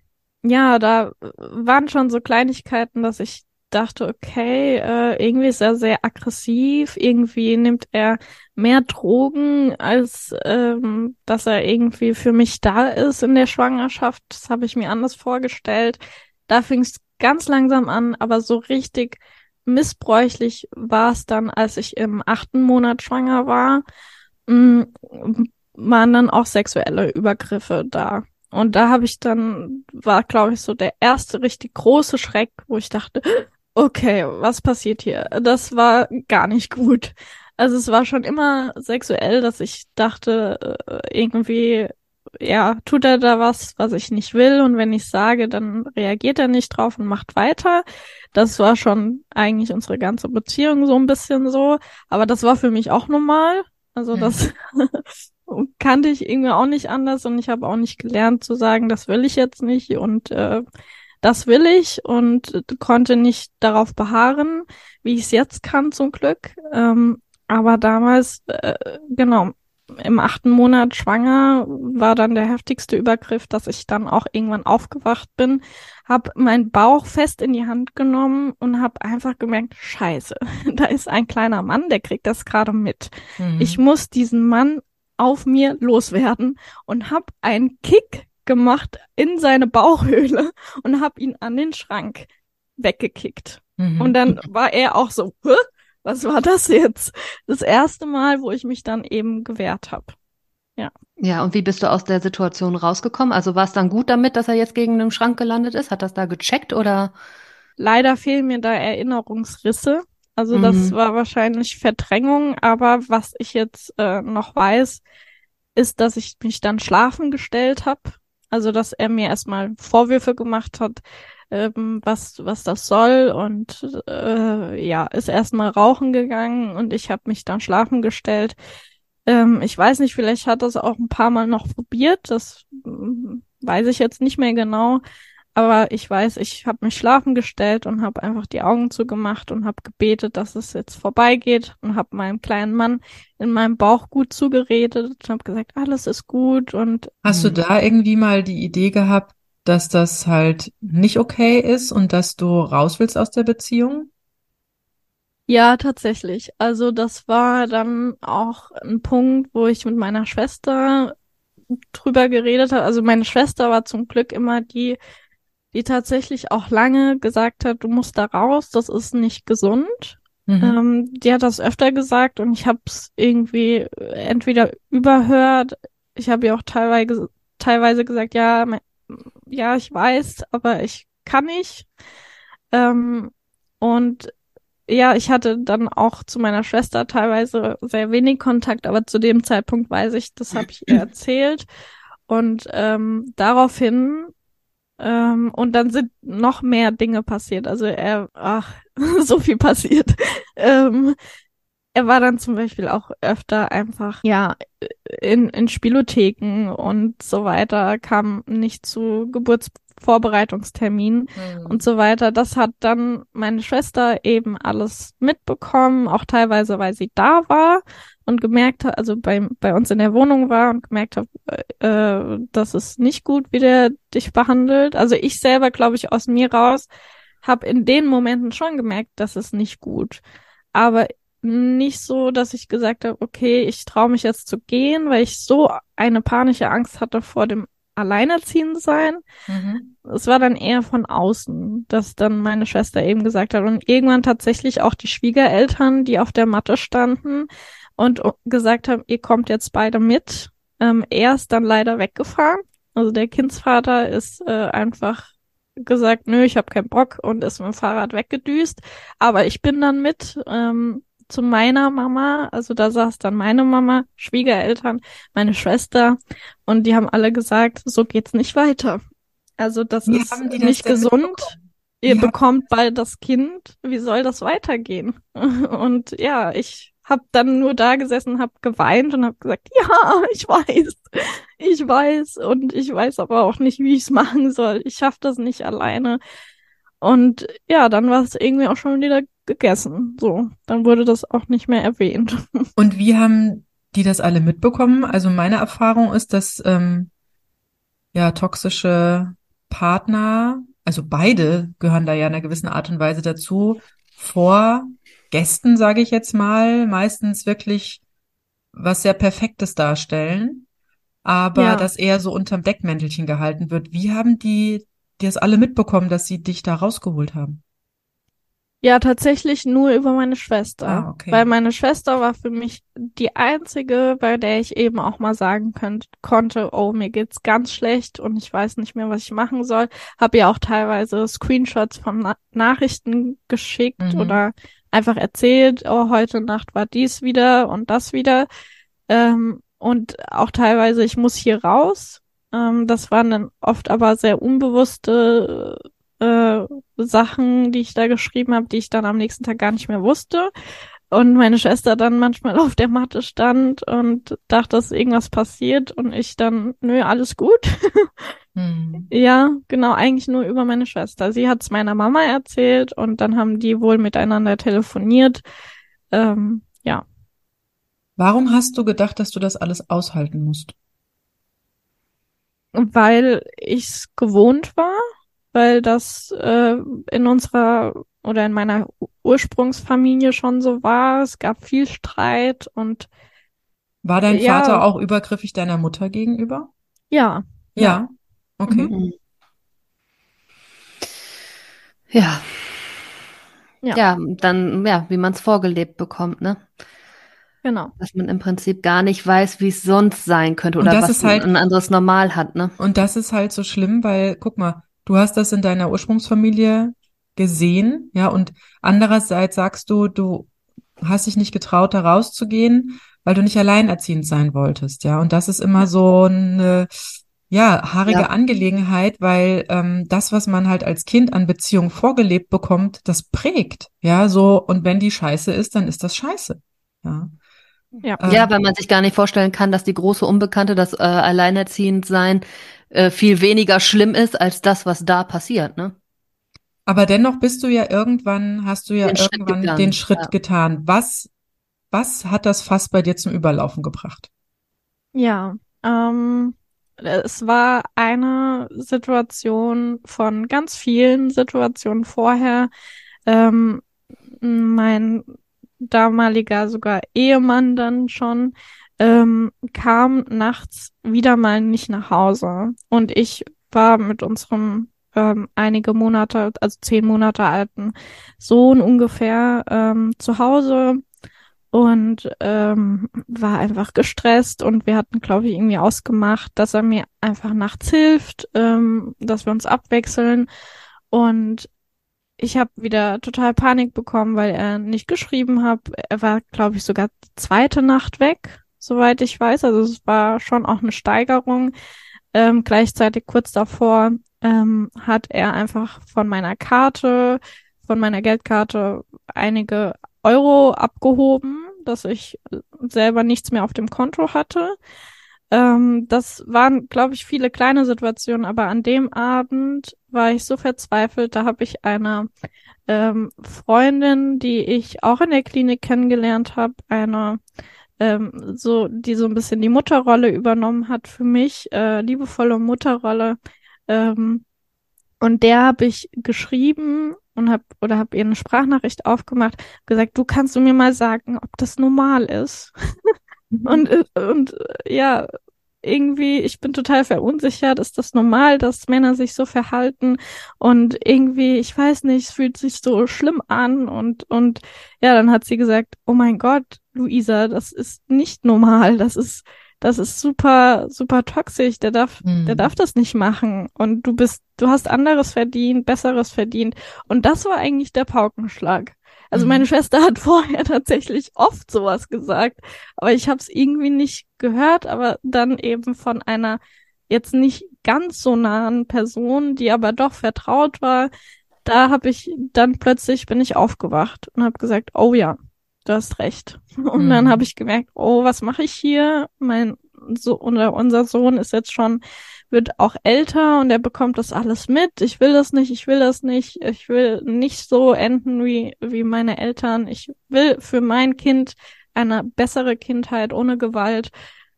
ja, da waren schon so Kleinigkeiten, dass ich dachte, okay, äh, irgendwie ist er sehr aggressiv, irgendwie nimmt er mehr Drogen, als ähm, dass er irgendwie für mich da ist in der Schwangerschaft. Das habe ich mir anders vorgestellt. Da fing es ganz langsam an, aber so richtig missbräuchlich war es dann, als ich im achten Monat schwanger war, mm, waren dann auch sexuelle Übergriffe da. Und da habe ich dann, war, glaube ich, so der erste richtig große Schreck, wo ich dachte, okay, was passiert hier? Das war gar nicht gut. Also es war schon immer sexuell, dass ich dachte, äh, irgendwie, ja, tut er da was, was ich nicht will und wenn ich sage, dann reagiert er nicht drauf und macht weiter. Das war schon eigentlich unsere ganze Beziehung so ein bisschen so, aber das war für mich auch normal. Also das kannte ich irgendwie auch nicht anders und ich habe auch nicht gelernt zu sagen, das will ich jetzt nicht und äh, das will ich und konnte nicht darauf beharren, wie ich es jetzt kann zum Glück. Ähm, aber damals, äh, genau, im achten Monat schwanger war dann der heftigste Übergriff, dass ich dann auch irgendwann aufgewacht bin, habe meinen Bauch fest in die Hand genommen und habe einfach gemerkt, scheiße, da ist ein kleiner Mann, der kriegt das gerade mit. Mhm. Ich muss diesen Mann auf mir loswerden und habe einen Kick gemacht in seine Bauchhöhle und habe ihn an den Schrank weggekickt. Mhm. Und dann war er auch so, Hä? Was war das jetzt? Das erste Mal, wo ich mich dann eben gewehrt habe. Ja. Ja, und wie bist du aus der Situation rausgekommen? Also war es dann gut damit, dass er jetzt gegen den Schrank gelandet ist? Hat das da gecheckt oder? Leider fehlen mir da Erinnerungsrisse. Also mhm. das war wahrscheinlich Verdrängung, aber was ich jetzt äh, noch weiß, ist, dass ich mich dann schlafen gestellt habe also, dass er mir erstmal Vorwürfe gemacht hat, ähm, was, was das soll und äh, ja, ist erstmal rauchen gegangen und ich habe mich dann schlafen gestellt. Ähm, ich weiß nicht, vielleicht hat das auch ein paar Mal noch probiert, das äh, weiß ich jetzt nicht mehr genau. Aber ich weiß, ich habe mich schlafen gestellt und habe einfach die Augen zugemacht und habe gebetet, dass es jetzt vorbeigeht und habe meinem kleinen Mann in meinem Bauch gut zugeredet und habe gesagt, alles ist gut und Hast du da irgendwie mal die Idee gehabt, dass das halt nicht okay ist und dass du raus willst aus der Beziehung? Ja, tatsächlich. Also das war dann auch ein Punkt, wo ich mit meiner Schwester drüber geredet habe. Also meine Schwester war zum Glück immer die, die tatsächlich auch lange gesagt hat, du musst da raus, das ist nicht gesund. Mhm. Ähm, die hat das öfter gesagt und ich habe es irgendwie entweder überhört. Ich habe ihr auch teilweise, teilweise gesagt, ja, ja, ich weiß, aber ich kann nicht. Ähm, und ja, ich hatte dann auch zu meiner Schwester teilweise sehr wenig Kontakt, aber zu dem Zeitpunkt weiß ich, das habe ich ihr erzählt. Und ähm, daraufhin ähm, und dann sind noch mehr Dinge passiert. Also er, ach, so viel passiert. ähm, er war dann zum Beispiel auch öfter einfach, ja, in, in Spielotheken und so weiter, kam nicht zu Geburtsvorbereitungsterminen mhm. und so weiter. Das hat dann meine Schwester eben alles mitbekommen, auch teilweise, weil sie da war und gemerkt hat, also bei, bei uns in der Wohnung war und gemerkt hat, äh, das ist nicht gut, wie der dich behandelt. Also ich selber, glaube ich, aus mir raus, habe in den Momenten schon gemerkt, das ist nicht gut. Aber nicht so, dass ich gesagt habe, okay, ich traue mich jetzt zu gehen, weil ich so eine panische Angst hatte vor dem Alleinerziehen sein. Mhm. Es war dann eher von außen, dass dann meine Schwester eben gesagt hat und irgendwann tatsächlich auch die Schwiegereltern, die auf der Matte standen, und gesagt haben, ihr kommt jetzt beide mit. Ähm, er ist dann leider weggefahren. Also der Kindsvater ist äh, einfach gesagt, nö, ich habe keinen Bock und ist mit dem Fahrrad weggedüst. Aber ich bin dann mit ähm, zu meiner Mama. Also da saß dann meine Mama, Schwiegereltern, meine Schwester und die haben alle gesagt, so geht's nicht weiter. Also das Wie ist nicht gesund. Ihr ja. bekommt bald das Kind. Wie soll das weitergehen? Und ja, ich hab dann nur da gesessen, hab geweint und hab gesagt, ja, ich weiß, ich weiß und ich weiß aber auch nicht, wie ich es machen soll. Ich schaff das nicht alleine. Und ja, dann war es irgendwie auch schon wieder gegessen. So, dann wurde das auch nicht mehr erwähnt. Und wie haben die das alle mitbekommen? Also meine Erfahrung ist, dass ähm, ja toxische Partner, also beide gehören da ja in einer gewissen Art und Weise dazu, vor Gästen, sage ich jetzt mal, meistens wirklich was sehr Perfektes darstellen, aber ja. das eher so unterm Deckmäntelchen gehalten wird. Wie haben die, die das alle mitbekommen, dass sie dich da rausgeholt haben? Ja, tatsächlich nur über meine Schwester. Ah, okay. Weil meine Schwester war für mich die einzige, bei der ich eben auch mal sagen könnt, konnte, oh, mir geht's ganz schlecht und ich weiß nicht mehr, was ich machen soll. Hab ihr auch teilweise Screenshots von Na Nachrichten geschickt mhm. oder einfach erzählt, oh, heute Nacht war dies wieder und das wieder. Ähm, und auch teilweise, ich muss hier raus. Ähm, das waren dann oft aber sehr unbewusste äh, Sachen, die ich da geschrieben habe, die ich dann am nächsten Tag gar nicht mehr wusste. Und meine Schwester dann manchmal auf der Matte stand und dachte, dass irgendwas passiert und ich dann, nö, alles gut. Hm. Ja, genau, eigentlich nur über meine Schwester. Sie hat es meiner Mama erzählt und dann haben die wohl miteinander telefoniert. Ähm, ja. Warum hast du gedacht, dass du das alles aushalten musst? Weil ich's gewohnt war, weil das äh, in unserer oder in meiner Ursprungsfamilie schon so war. Es gab viel Streit und war dein ja, Vater auch übergriffig deiner Mutter gegenüber? Ja. Ja. Okay. Mhm. Ja. ja. Ja, dann, ja, wie man es vorgelebt bekommt, ne? Genau. Dass man im Prinzip gar nicht weiß, wie es sonst sein könnte oder was halt, ein anderes Normal hat, ne? Und das ist halt so schlimm, weil, guck mal, du hast das in deiner Ursprungsfamilie gesehen, ja, und andererseits sagst du, du hast dich nicht getraut, da rauszugehen, weil du nicht alleinerziehend sein wolltest, ja. Und das ist immer so eine, ja, haarige ja. Angelegenheit, weil ähm, das, was man halt als Kind an Beziehung vorgelebt bekommt, das prägt. Ja, so, und wenn die scheiße ist, dann ist das scheiße. Ja. Ja. Ähm, ja, weil man sich gar nicht vorstellen kann, dass die große Unbekannte, das äh, Alleinerziehend sein, äh, viel weniger schlimm ist als das, was da passiert, ne? Aber dennoch bist du ja irgendwann, hast du ja den irgendwann Schritt den Schritt ja. getan. Was, was hat das Fass bei dir zum Überlaufen gebracht? Ja, ähm, es war eine Situation von ganz vielen Situationen vorher. Ähm, mein damaliger sogar Ehemann dann schon ähm, kam nachts wieder mal nicht nach Hause. Und ich war mit unserem äh, ähm, einige Monate, also zehn Monate alten Sohn ungefähr ähm, zu Hause und ähm, war einfach gestresst. Und wir hatten, glaube ich, irgendwie ausgemacht, dass er mir einfach nachts hilft, ähm, dass wir uns abwechseln. Und ich habe wieder total Panik bekommen, weil er nicht geschrieben hat. Er war, glaube ich, sogar die zweite Nacht weg, soweit ich weiß. Also es war schon auch eine Steigerung. Ähm, gleichzeitig kurz davor ähm, hat er einfach von meiner Karte, von meiner Geldkarte einige Euro abgehoben, dass ich selber nichts mehr auf dem Konto hatte. Ähm, das waren, glaube ich, viele kleine Situationen, aber an dem Abend war ich so verzweifelt, da habe ich einer ähm, Freundin, die ich auch in der Klinik kennengelernt habe, eine ähm, so, die so ein bisschen die Mutterrolle übernommen hat für mich, äh, liebevolle Mutterrolle. Ähm, und der habe ich geschrieben und habe oder habe ihr eine Sprachnachricht aufgemacht, gesagt, du kannst du mir mal sagen, ob das normal ist. Mhm. und und ja, irgendwie, ich bin total verunsichert. Ist das normal, dass Männer sich so verhalten? Und irgendwie, ich weiß nicht, es fühlt sich so schlimm an. Und, und ja, dann hat sie gesagt, oh mein Gott, Luisa, das ist nicht normal. Das ist, das ist super, super toxisch. Der darf, mhm. der darf das nicht machen. Und du bist, du hast anderes verdient, besseres verdient. Und das war eigentlich der Paukenschlag. Also mhm. meine Schwester hat vorher tatsächlich oft sowas gesagt, aber ich habe es irgendwie nicht gehört, aber dann eben von einer jetzt nicht ganz so nahen Person, die aber doch vertraut war. Da habe ich dann plötzlich bin ich aufgewacht und habe gesagt, oh ja, du hast recht. Und mhm. dann habe ich gemerkt, oh, was mache ich hier? Mein so oder unser Sohn ist jetzt schon wird auch älter und er bekommt das alles mit. Ich will das nicht, ich will das nicht, ich will nicht so enden wie, wie meine Eltern. Ich will für mein Kind eine bessere Kindheit ohne Gewalt.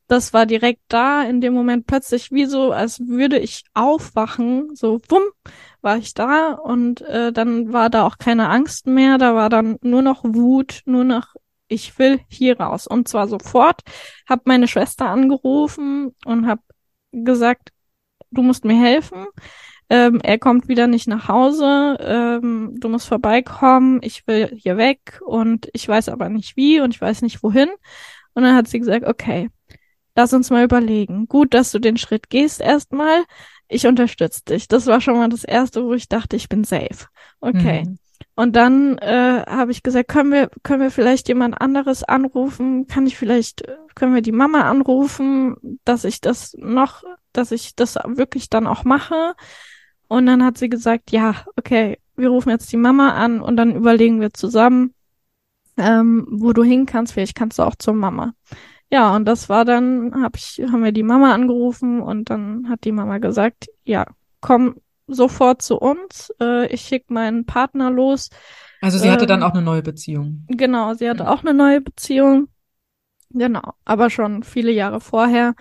Das war direkt da, in dem Moment plötzlich wie so, als würde ich aufwachen, so wumm, war ich da und äh, dann war da auch keine Angst mehr, da war dann nur noch Wut, nur noch ich will hier raus und zwar sofort. Hab meine Schwester angerufen und hab gesagt, du musst mir helfen. Ähm, er kommt wieder nicht nach Hause, ähm, du musst vorbeikommen, ich will hier weg und ich weiß aber nicht wie und ich weiß nicht wohin. Und dann hat sie gesagt, okay, lass uns mal überlegen. Gut, dass du den Schritt gehst erstmal. Ich unterstütze dich. Das war schon mal das Erste, wo ich dachte, ich bin safe. Okay. Mhm. Und dann äh, habe ich gesagt, können wir, können wir vielleicht jemand anderes anrufen? Kann ich vielleicht, können wir die Mama anrufen, dass ich das noch, dass ich das wirklich dann auch mache? Und dann hat sie gesagt, ja, okay, wir rufen jetzt die Mama an und dann überlegen wir zusammen, ähm, wo du hin kannst. Vielleicht kannst du auch zur Mama. Ja, und das war dann, hab ich, haben wir die Mama angerufen und dann hat die Mama gesagt, ja, komm sofort zu uns. Äh, ich schicke meinen Partner los. Also sie hatte ähm, dann auch eine neue Beziehung. Genau, sie hatte auch eine neue Beziehung. Genau, aber schon viele Jahre vorher.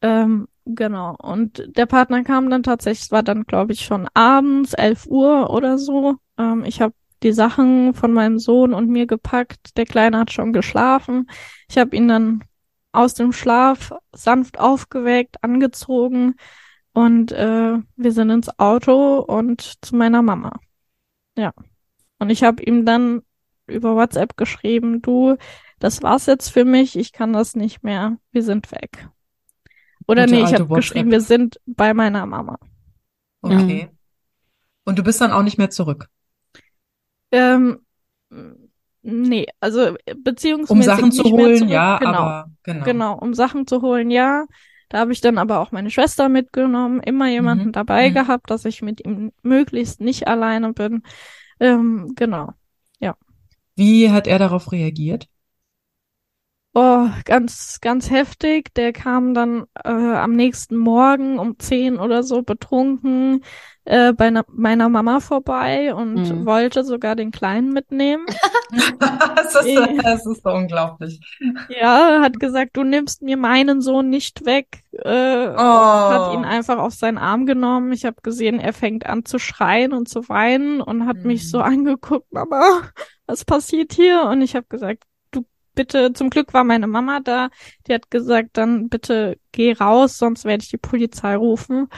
Ähm, genau. Und der Partner kam dann tatsächlich, es war dann, glaube ich, schon abends, 11 Uhr oder so. Ähm, ich habe die Sachen von meinem Sohn und mir gepackt. Der Kleine hat schon geschlafen. Ich habe ihn dann aus dem Schlaf sanft aufgeweckt, angezogen, und äh, wir sind ins Auto und zu meiner Mama. Ja. Und ich habe ihm dann über WhatsApp geschrieben, du, das war's jetzt für mich, ich kann das nicht mehr, wir sind weg. Oder Gute nee, ich habe geschrieben, wir sind bei meiner Mama. Okay. Mhm. Und du bist dann auch nicht mehr zurück? Ähm, nee, also beziehungsweise. Um Sachen zu holen, ja, genau, aber genau. Genau, um Sachen zu holen, ja. Da habe ich dann aber auch meine Schwester mitgenommen, immer jemanden mhm. dabei mhm. gehabt, dass ich mit ihm möglichst nicht alleine bin. Ähm, genau, ja. Wie hat er darauf reagiert? Oh, ganz, ganz heftig. Der kam dann äh, am nächsten Morgen um zehn oder so betrunken äh, bei na, meiner Mama vorbei und mhm. wollte sogar den Kleinen mitnehmen. das, ist, das ist so unglaublich. Ja, hat gesagt, du nimmst mir meinen Sohn nicht weg. Äh, oh. Hat ihn einfach auf seinen Arm genommen. Ich habe gesehen, er fängt an zu schreien und zu weinen und hat mhm. mich so angeguckt, Mama, was passiert hier? Und ich habe gesagt, bitte, zum Glück war meine Mama da, die hat gesagt, dann bitte geh raus, sonst werde ich die Polizei rufen.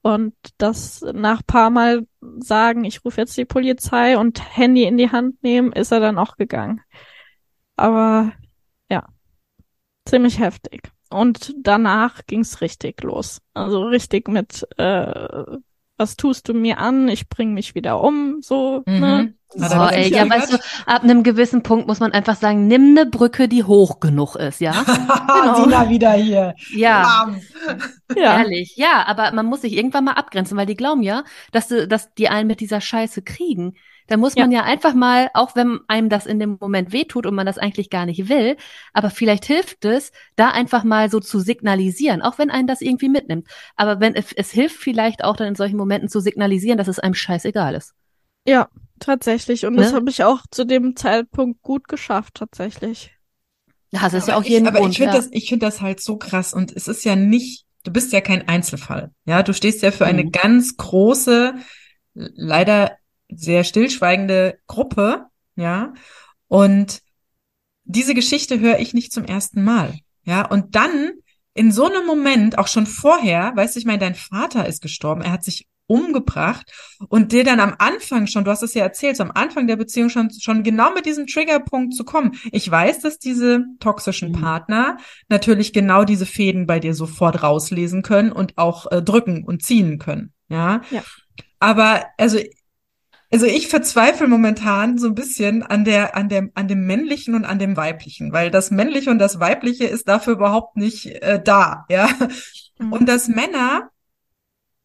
Und das nach paar Mal sagen, ich rufe jetzt die Polizei und Handy in die Hand nehmen, ist er dann auch gegangen. Aber ja, ziemlich heftig. Und danach ging's richtig los. Also richtig mit, äh, was tust du mir an? Ich bring mich wieder um, so. Mhm. Ne? So, ey, ja, weißt du, ab einem gewissen Punkt muss man einfach sagen, nimm eine Brücke, die hoch genug ist, ja? genau. Sina wieder hier. Ja. ja. Ehrlich, ja, aber man muss sich irgendwann mal abgrenzen, weil die glauben ja, dass, du, dass die einen mit dieser Scheiße kriegen. Da muss man ja. ja einfach mal, auch wenn einem das in dem Moment wehtut und man das eigentlich gar nicht will, aber vielleicht hilft es, da einfach mal so zu signalisieren, auch wenn einen das irgendwie mitnimmt. Aber wenn es, es hilft vielleicht auch dann in solchen Momenten zu signalisieren, dass es einem scheißegal ist. Ja, tatsächlich. Und ne? das habe ich auch zu dem Zeitpunkt gut geschafft, tatsächlich. Ja, das ist ja, ja auch jeden ich, Aber Grund, ich finde ja. das, ich finde das halt so krass und es ist ja nicht, du bist ja kein Einzelfall. Ja, du stehst ja für mhm. eine ganz große, leider sehr stillschweigende Gruppe, ja. Und diese Geschichte höre ich nicht zum ersten Mal, ja. Und dann in so einem Moment, auch schon vorher, weißt du, ich meine, dein Vater ist gestorben, er hat sich umgebracht und dir dann am Anfang schon, du hast es ja erzählt, so am Anfang der Beziehung schon, schon genau mit diesem Triggerpunkt zu kommen. Ich weiß, dass diese toxischen mhm. Partner natürlich genau diese Fäden bei dir sofort rauslesen können und auch äh, drücken und ziehen können, ja. ja. Aber also also ich verzweifle momentan so ein bisschen an der, an dem, an dem männlichen und an dem weiblichen, weil das männliche und das weibliche ist dafür überhaupt nicht äh, da, ja. Mhm. Und dass Männer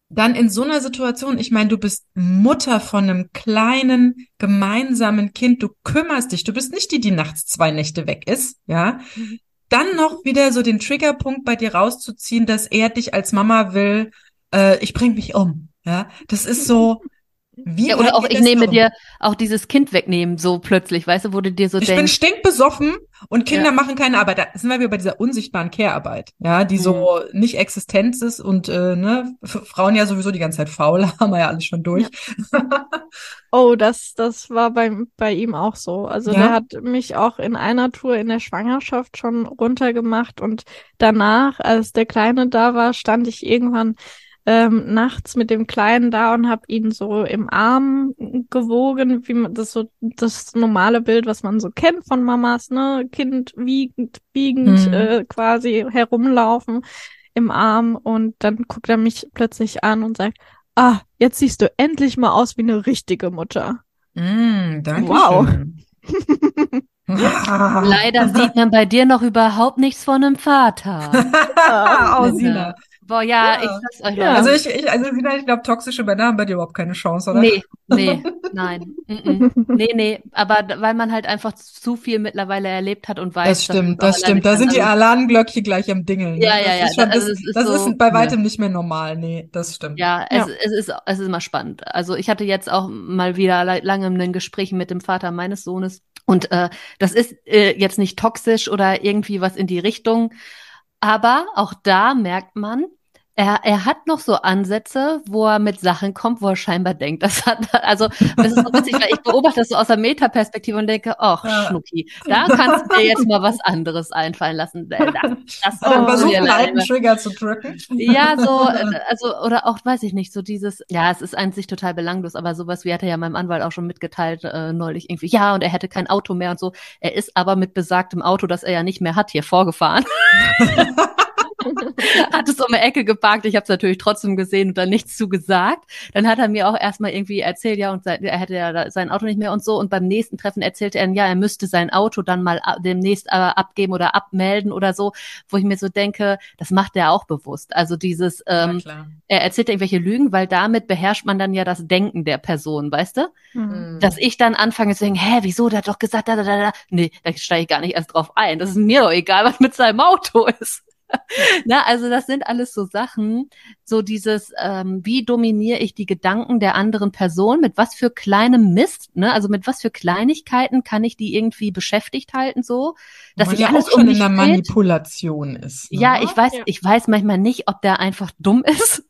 dann in so einer Situation, ich meine, du bist Mutter von einem kleinen gemeinsamen Kind, du kümmerst dich, du bist nicht die, die nachts zwei Nächte weg ist, ja. Mhm. Dann noch wieder so den Triggerpunkt bei dir rauszuziehen, dass er dich als Mama will, äh, ich bring mich um, ja. Das ist so, wie ja, oder auch ich nehme dir auch dieses Kind wegnehmen, so plötzlich, weißt du, wo du dir so ich denkst. Ich bin stinkbesoffen und Kinder ja. machen keine Arbeit. Da sind wir wieder bei dieser unsichtbaren Care-Arbeit, ja, die mhm. so nicht existent ist und äh, ne, Frauen ja sowieso die ganze Zeit faul, haben wir ja alles schon durch. Ja. oh, das, das war bei, bei ihm auch so. Also der hat mich auch in einer Tour in der Schwangerschaft schon runtergemacht und danach, als der Kleine da war, stand ich irgendwann ähm, nachts mit dem Kleinen da und habe ihn so im Arm gewogen, wie man das so das normale Bild, was man so kennt von Mamas, ne, Kind wiegend, biegend mhm. äh, quasi herumlaufen im Arm und dann guckt er mich plötzlich an und sagt, ah, jetzt siehst du endlich mal aus wie eine richtige Mutter. Mm, danke wow. Leider sieht man bei dir noch überhaupt nichts von einem Vater. oh, Sina. Boah, ja, ja. ich sag's euch. Ja. Also ich, ich, also ich glaube, toxische Männer haben bei dir überhaupt keine Chance, oder? Nee, nee, nein. mm -mm. Nee, nee, aber weil man halt einfach zu viel mittlerweile erlebt hat und weiß. Das stimmt, das stimmt. Da sind die Alarmglöckchen gleich am Dingeln. Ne? Ja, ja, ja. Das, ist, schon, also das, ist, das so, ist bei weitem ja. nicht mehr normal. Nee, das stimmt. Ja, es, ja. es ist, es ist immer spannend. Also ich hatte jetzt auch mal wieder lange ein Gespräch mit dem Vater meines Sohnes und äh, das ist äh, jetzt nicht toxisch oder irgendwie was in die Richtung. Aber auch da merkt man, er, er hat noch so Ansätze, wo er mit Sachen kommt, wo er scheinbar denkt, das hat, also, das ist so witzig, weil ich beobachte das so aus der Metaperspektive und denke, ach. Schnucki, da kannst du dir jetzt mal was anderes einfallen lassen. Das, das oh, versuchen, einen alten Trigger zu drücken. Ja, so, also, oder auch, weiß ich nicht, so dieses, ja, es ist an sich total belanglos, aber sowas, wie hat er ja meinem Anwalt auch schon mitgeteilt, äh, neulich irgendwie, ja, und er hätte kein Auto mehr und so. Er ist aber mit besagtem Auto, das er ja nicht mehr hat, hier vorgefahren. hat es um die Ecke geparkt. Ich habe es natürlich trotzdem gesehen und dann nichts zu gesagt. Dann hat er mir auch erstmal irgendwie erzählt, ja, und er hätte ja sein Auto nicht mehr und so. Und beim nächsten Treffen erzählte er, ja, er müsste sein Auto dann mal demnächst äh, abgeben oder abmelden oder so, wo ich mir so denke, das macht er auch bewusst. Also dieses, ähm, er erzählt irgendwelche Lügen, weil damit beherrscht man dann ja das Denken der Person, weißt du? Mhm. Dass ich dann anfange zu denken, hä, wieso, der hat doch gesagt, da, da, da, da. Nee, da steige ich gar nicht erst drauf ein. Das ist mir doch egal, was mit seinem Auto ist. Na, also das sind alles so Sachen, so dieses, ähm, wie dominiere ich die Gedanken der anderen Person, mit was für kleinem Mist, ne? Also mit was für Kleinigkeiten kann ich die irgendwie beschäftigt halten, so, dass ich ja alles auch schon um in der Manipulation ist. Ne? Ja, ich weiß, ja. ich weiß manchmal nicht, ob der einfach dumm ist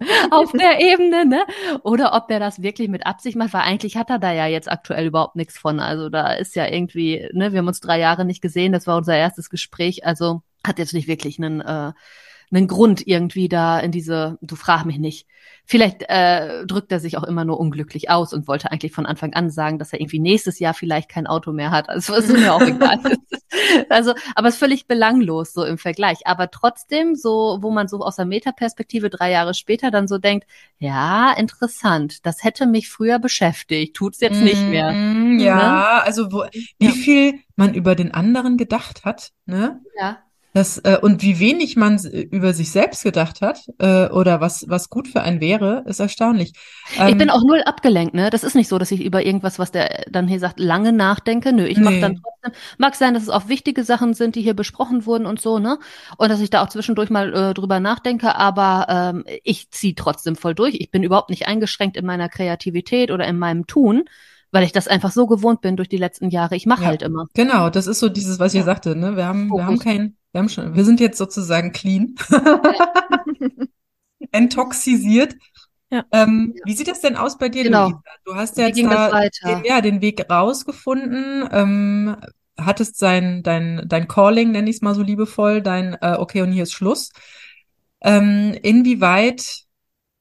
auf der Ebene, ne? Oder ob der das wirklich mit Absicht macht, weil eigentlich hat er da ja jetzt aktuell überhaupt nichts von. Also da ist ja irgendwie, ne, wir haben uns drei Jahre nicht gesehen, das war unser erstes Gespräch, also hat jetzt nicht wirklich einen, äh, einen Grund irgendwie da in diese, du frag mich nicht. Vielleicht äh, drückt er sich auch immer nur unglücklich aus und wollte eigentlich von Anfang an sagen, dass er irgendwie nächstes Jahr vielleicht kein Auto mehr hat. Also ist mir auch egal. also, aber es ist völlig belanglos so im Vergleich. Aber trotzdem, so, wo man so aus der Metaperspektive drei Jahre später dann so denkt, ja, interessant, das hätte mich früher beschäftigt, tut's jetzt nicht mehr. Mm, ja, ne? also wo, wie ja. viel man über den anderen gedacht hat, ne? Ja. Das, äh, und wie wenig man über sich selbst gedacht hat äh, oder was, was gut für einen wäre, ist erstaunlich. Ähm, ich bin ähm, auch null abgelenkt, ne? Das ist nicht so, dass ich über irgendwas, was der dann hier sagt, lange nachdenke. Nö, ich nee. mache dann trotzdem. Mag sein, dass es auch wichtige Sachen sind, die hier besprochen wurden und so, ne? Und dass ich da auch zwischendurch mal äh, drüber nachdenke, aber ähm, ich ziehe trotzdem voll durch. Ich bin überhaupt nicht eingeschränkt in meiner Kreativität oder in meinem Tun weil ich das einfach so gewohnt bin durch die letzten Jahre. Ich mache ja, halt immer. Genau, das ist so dieses, was ich ja. sagte, ne? Wir haben, Fokus. wir haben kein, wir haben schon, wir sind jetzt sozusagen clean. Enttoxisiert. Ja. Ähm, ja. Wie sieht das denn aus bei dir, genau. Luisa? Du hast jetzt da den, ja, den Weg rausgefunden, ähm, hattest sein, dein, dein Calling, nenne ich es mal so liebevoll, dein äh, Okay und hier ist Schluss. Ähm, inwieweit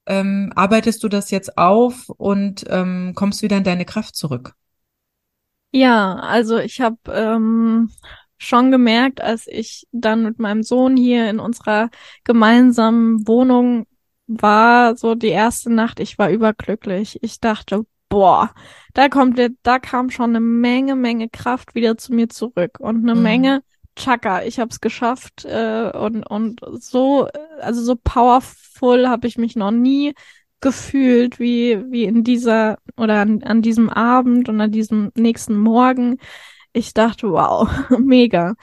ähm, arbeitest du das jetzt auf und ähm, kommst wieder in deine Kraft zurück? Ja, also ich habe ähm, schon gemerkt, als ich dann mit meinem Sohn hier in unserer gemeinsamen Wohnung war, so die erste Nacht, ich war überglücklich. Ich dachte, boah, da kommt, da kam schon eine Menge, Menge Kraft wieder zu mir zurück und eine mhm. Menge Chaka. Ich habe es geschafft äh, und und so, also so powerful habe ich mich noch nie gefühlt wie wie in dieser oder an, an diesem Abend und an diesem nächsten Morgen ich dachte, wow, mega.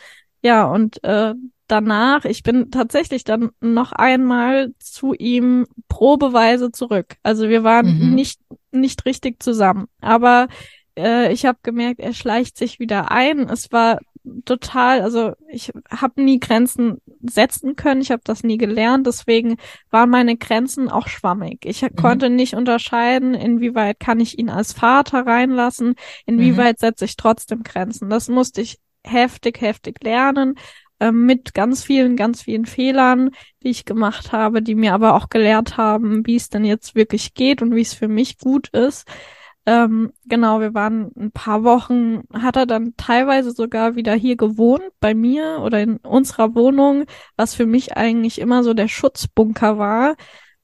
Ja, und äh, danach, ich bin tatsächlich dann noch einmal zu ihm probeweise zurück. Also wir waren mhm. nicht, nicht richtig zusammen. Aber äh, ich habe gemerkt, er schleicht sich wieder ein. Es war total, also ich habe nie Grenzen setzen können, ich habe das nie gelernt, deswegen waren meine Grenzen auch schwammig. Ich mhm. konnte nicht unterscheiden, inwieweit kann ich ihn als Vater reinlassen, inwieweit mhm. setze ich trotzdem Grenzen. Das musste ich heftig, heftig lernen, äh, mit ganz vielen, ganz vielen Fehlern, die ich gemacht habe, die mir aber auch gelehrt haben, wie es denn jetzt wirklich geht und wie es für mich gut ist. Ähm, genau, wir waren ein paar Wochen, hat er dann teilweise sogar wieder hier gewohnt, bei mir oder in unserer Wohnung, was für mich eigentlich immer so der Schutzbunker war.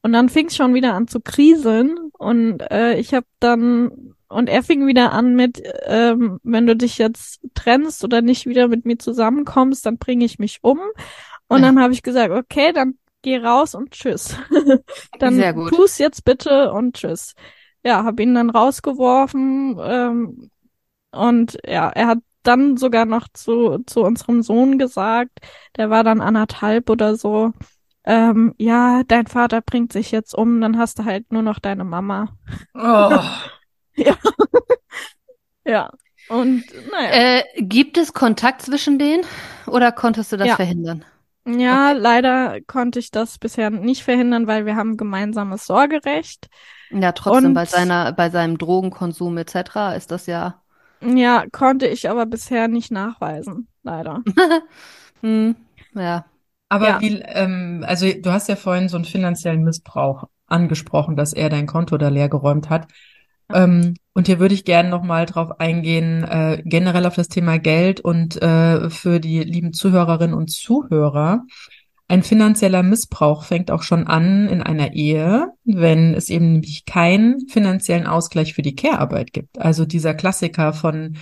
Und dann fing es schon wieder an zu kriseln und äh, ich habe dann und er fing wieder an mit, ähm, wenn du dich jetzt trennst oder nicht wieder mit mir zusammenkommst, dann bringe ich mich um. Und ja. dann habe ich gesagt, okay, dann geh raus und tschüss. dann tu's jetzt bitte und tschüss ja, habe ihn dann rausgeworfen ähm, und ja, er hat dann sogar noch zu, zu unserem Sohn gesagt, der war dann anderthalb oder so, ähm, ja, dein Vater bringt sich jetzt um, dann hast du halt nur noch deine Mama. Oh. ja. ja. Und naja. Äh, gibt es Kontakt zwischen denen oder konntest du das ja. verhindern? Ja, okay. leider konnte ich das bisher nicht verhindern, weil wir haben gemeinsames Sorgerecht. Ja, trotzdem und, bei seiner, bei seinem Drogenkonsum etc. ist das ja. Ja, konnte ich aber bisher nicht nachweisen, leider. hm, ja. Aber ja. wie, ähm, also du hast ja vorhin so einen finanziellen Missbrauch angesprochen, dass er dein Konto da leer geräumt hat. Ähm, und hier würde ich gerne nochmal drauf eingehen, äh, generell auf das Thema Geld und äh, für die lieben Zuhörerinnen und Zuhörer. Ein finanzieller Missbrauch fängt auch schon an in einer Ehe, wenn es eben nämlich keinen finanziellen Ausgleich für die Care-Arbeit gibt. Also dieser Klassiker von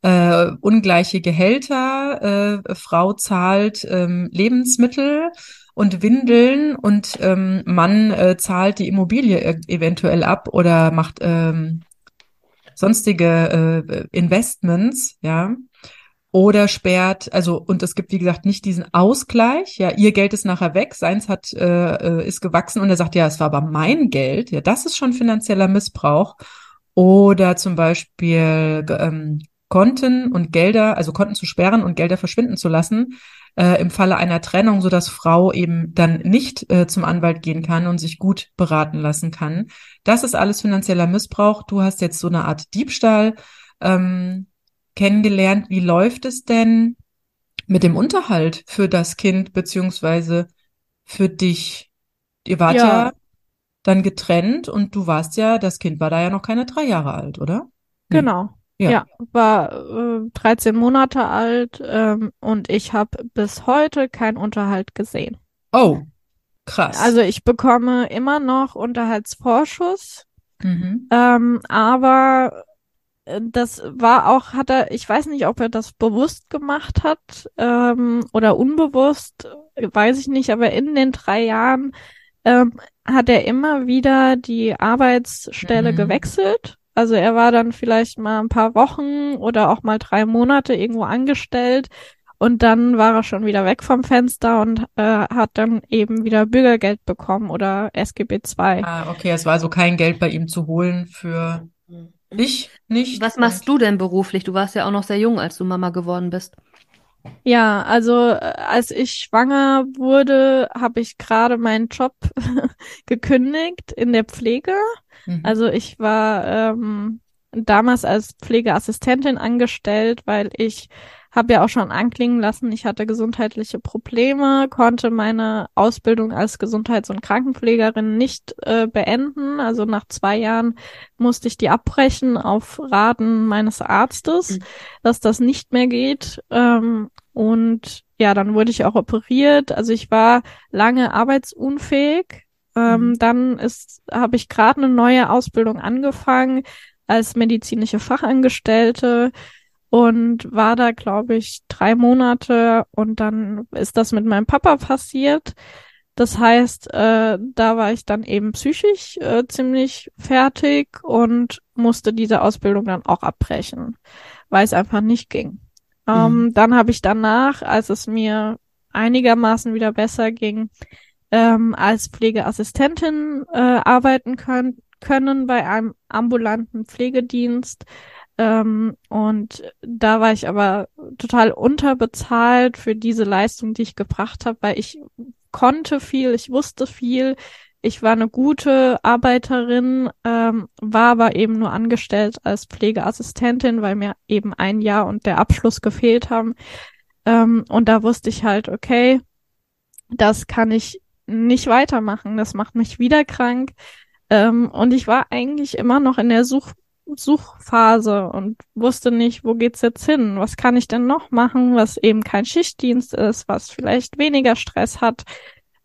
äh, ungleiche Gehälter, äh, Frau zahlt ähm, Lebensmittel und Windeln und ähm, Mann äh, zahlt die Immobilie e eventuell ab oder macht ähm, sonstige äh, Investments, ja oder sperrt, also und es gibt wie gesagt nicht diesen Ausgleich, ja, ihr Geld ist nachher weg, seins hat äh, äh, ist gewachsen und er sagt, ja, es war aber mein Geld, ja, das ist schon finanzieller Missbrauch oder zum Beispiel ähm, Konten und Gelder, also Konten zu sperren und Gelder verschwinden zu lassen äh, im Falle einer Trennung, so dass Frau eben dann nicht äh, zum Anwalt gehen kann und sich gut beraten lassen kann. Das ist alles finanzieller Missbrauch. Du hast jetzt so eine Art Diebstahl. Ähm, kennengelernt. Wie läuft es denn mit dem Unterhalt für das Kind beziehungsweise für dich? Ihr wart Ja. ja dann getrennt und du warst ja, das Kind war da ja noch keine drei Jahre alt, oder? Nee. Genau. Ja. Ja, war äh, 13 Monate alt ähm, und ich habe bis heute keinen Unterhalt gesehen. Oh, krass. Also ich bekomme immer noch Unterhaltsvorschuss, Mhm. ähm, aber das war auch, hat er, ich weiß nicht, ob er das bewusst gemacht hat ähm, oder unbewusst, äh, weiß ich nicht, aber in den drei Jahren ähm, hat er immer wieder die Arbeitsstelle Mhm. gewechselt. Also er war dann vielleicht mal ein paar Wochen oder auch mal drei Monate irgendwo angestellt und dann war er schon wieder weg vom Fenster und äh, hat dann eben wieder Bürgergeld bekommen oder SGB II. Ah, okay, es war also kein Geld bei ihm zu holen für dich nicht. Was machst du denn beruflich? Du warst ja auch noch sehr jung, als du Mama geworden bist. Ja, also äh, als ich schwanger wurde, habe ich gerade meinen Job gekündigt in der Pflege. Mhm. Also ich war ähm, damals als Pflegeassistentin angestellt, weil ich habe ja auch schon anklingen lassen, ich hatte gesundheitliche Probleme, konnte meine Ausbildung als Gesundheits- und Krankenpflegerin nicht äh, beenden. Also nach zwei Jahren musste ich die abbrechen auf Raten meines Arztes, Mhm. dass das nicht mehr geht. Ähm, und ja, dann wurde ich auch operiert. Also ich war lange arbeitsunfähig. Ähm, Mhm. Dann ist, habe ich gerade eine neue Ausbildung angefangen als medizinische Fachangestellte und war da, glaube ich, drei Monate und dann ist das mit meinem Papa passiert. Das heißt, äh, da war ich dann eben psychisch äh, ziemlich fertig und musste diese Ausbildung dann auch abbrechen, weil es einfach nicht ging. Ähm, dann habe ich danach, als es mir einigermaßen wieder besser ging, ähm, als Pflegeassistentin äh, arbeiten können, können bei einem ambulanten Pflegedienst. Ähm, und da war ich aber total unterbezahlt für diese Leistung, die ich gebracht habe, weil ich konnte viel, ich wusste viel, ich war eine gute Arbeiterin, ähm, war aber eben nur angestellt als Pflegeassistentin, weil mir eben ein Jahr und der Abschluss gefehlt haben. Ähm, und da wusste ich halt, okay, das kann ich nicht weitermachen, das macht mich wieder krank. Ähm, und ich war eigentlich immer noch in der Such Suchphase und wusste nicht, wo geht's jetzt hin? Was kann ich denn noch machen, was eben kein Schichtdienst ist, was vielleicht weniger Stress hat?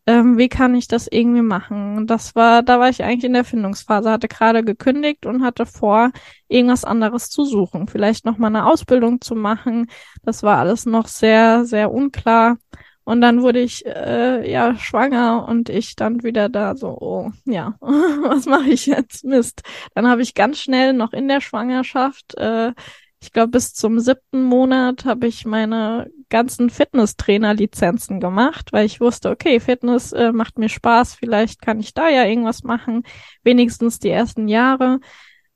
Ähm, wie kann ich das irgendwie machen? Das war, da war ich eigentlich in der Findungsphase, hatte gerade gekündigt und hatte vor, irgendwas anderes zu suchen, vielleicht noch mal eine Ausbildung zu machen. Das war alles noch sehr, sehr unklar. Und dann wurde ich äh, ja schwanger und ich dann wieder da so, oh ja, was mache ich jetzt? Mist. Dann habe ich ganz schnell noch in der Schwangerschaft, äh, ich glaube bis zum siebten Monat, habe ich meine ganzen Fitnesstrainer-Lizenzen gemacht, weil ich wusste, okay, Fitness äh, macht mir Spaß, vielleicht kann ich da ja irgendwas machen, wenigstens die ersten Jahre.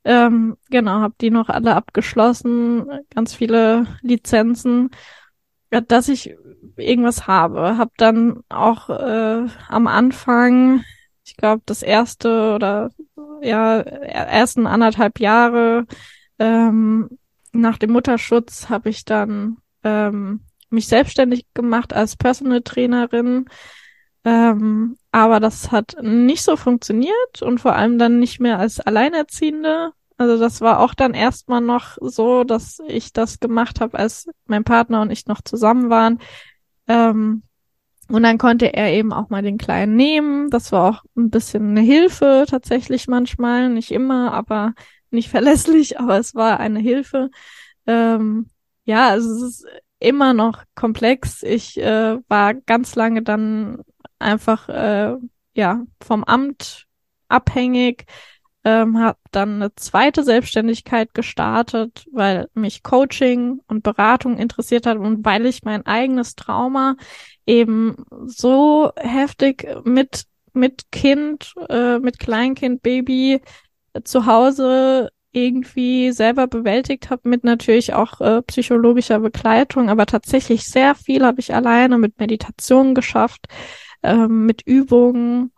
Ähm, genau, habe die noch alle abgeschlossen, ganz viele Lizenzen, dass ich irgendwas habe. Hab dann auch äh, am Anfang, ich glaube, das erste oder ja, ersten anderthalb Jahre ähm, nach dem Mutterschutz habe ich dann ähm, mich selbstständig gemacht als Personal Trainerin. Ähm, aber das hat nicht so funktioniert und vor allem dann nicht mehr als Alleinerziehende. Also das war auch dann erstmal noch so, dass ich das gemacht habe, als mein Partner und ich noch zusammen waren. Ähm, und dann konnte er eben auch mal den Kleinen nehmen. Das war auch ein bisschen eine Hilfe tatsächlich manchmal. Nicht immer, aber nicht verlässlich, aber es war eine Hilfe. Ähm, ja, also es ist immer noch komplex. Ich äh, war ganz lange dann einfach äh, ja vom Amt abhängig, ähm, habe dann eine zweite Selbstständigkeit gestartet, weil mich Coaching und Beratung interessiert hat und weil ich mein eigenes Trauma eben so heftig mit mit Kind, äh, mit Kleinkind, Baby äh, zu Hause irgendwie selber bewältigt habe, mit natürlich auch äh, psychologischer Begleitung, aber tatsächlich sehr viel habe ich alleine mit Meditation geschafft, ähm, mit Übungen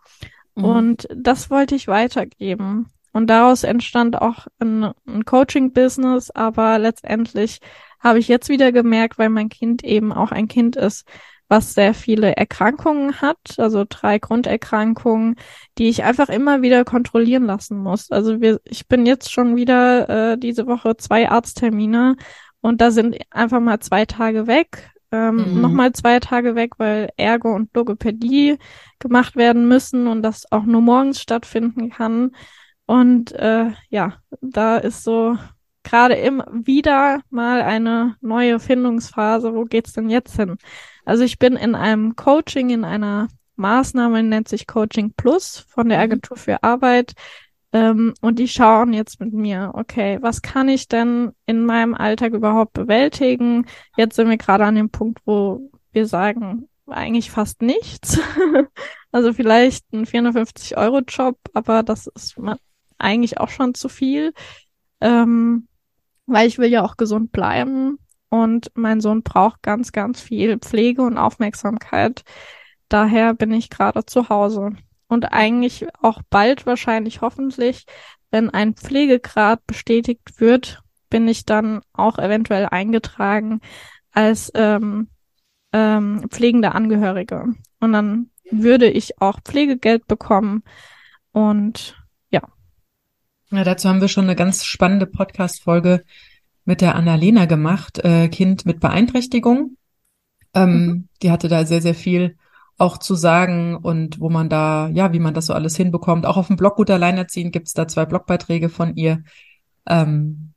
Mhm. und das wollte ich weitergeben. Und daraus entstand auch ein, ein Coaching-Business, aber letztendlich habe ich jetzt wieder gemerkt, weil mein Kind eben auch ein Kind ist, was sehr viele Erkrankungen hat, also drei Grunderkrankungen, die ich einfach immer wieder kontrollieren lassen muss. Also wir, ich bin jetzt schon wieder äh, diese Woche zwei Arzttermine und da sind einfach mal zwei Tage weg, ähm, mhm. nochmal zwei Tage weg, weil Ergo und Logopädie gemacht werden müssen und das auch nur morgens stattfinden kann. Und äh, ja, da ist so gerade immer wieder mal eine neue Findungsphase. Wo geht's denn jetzt hin? Also ich bin in einem Coaching, in einer Maßnahme, nennt sich Coaching Plus von der mhm. Agentur für Arbeit. Ähm, und die schauen jetzt mit mir, okay, was kann ich denn in meinem Alltag überhaupt bewältigen? Jetzt sind wir gerade an dem Punkt, wo wir sagen, eigentlich fast nichts. also vielleicht ein 450-Euro-Job, aber das ist eigentlich auch schon zu viel. Ähm, weil ich will ja auch gesund bleiben und mein Sohn braucht ganz, ganz viel Pflege und Aufmerksamkeit. Daher bin ich gerade zu Hause und eigentlich auch bald wahrscheinlich hoffentlich, wenn ein Pflegegrad bestätigt wird, bin ich dann auch eventuell eingetragen als ähm, ähm, pflegende Angehörige. Und dann würde ich auch Pflegegeld bekommen und ja. Ja, dazu haben wir schon eine ganz spannende Podcast-Folge mit der Annalena gemacht, äh, Kind mit Beeinträchtigung. Ähm, mhm. Die hatte da sehr, sehr viel auch zu sagen und wo man da, ja, wie man das so alles hinbekommt. Auch auf dem Blog Gut Alleinerziehend gibt es da zwei Blogbeiträge von ihr ähm,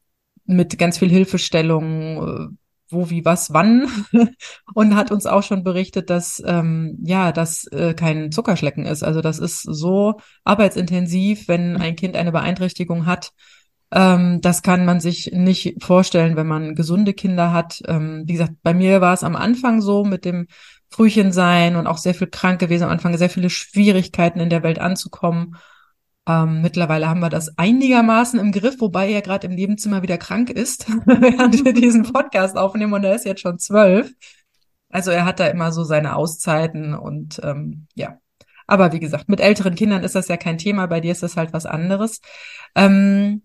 mit ganz viel Hilfestellung, äh, wo, wie, was, wann und hat uns auch schon berichtet, dass ähm, ja, das äh, kein Zuckerschlecken ist. Also das ist so arbeitsintensiv, wenn ein Kind eine Beeinträchtigung hat. Ähm, das kann man sich nicht vorstellen, wenn man gesunde Kinder hat. Ähm, wie gesagt, bei mir war es am Anfang so mit dem Frühchen sein und auch sehr viel krank gewesen am Anfang, sehr viele Schwierigkeiten in der Welt anzukommen. Ähm, mittlerweile haben wir das einigermaßen im Griff, wobei er gerade im Nebenzimmer wieder krank ist, während wir diesen Podcast aufnehmen und er ist jetzt schon zwölf. Also er hat da immer so seine Auszeiten und ähm, ja. Aber wie gesagt, mit älteren Kindern ist das ja kein Thema, bei dir ist das halt was anderes. Ähm,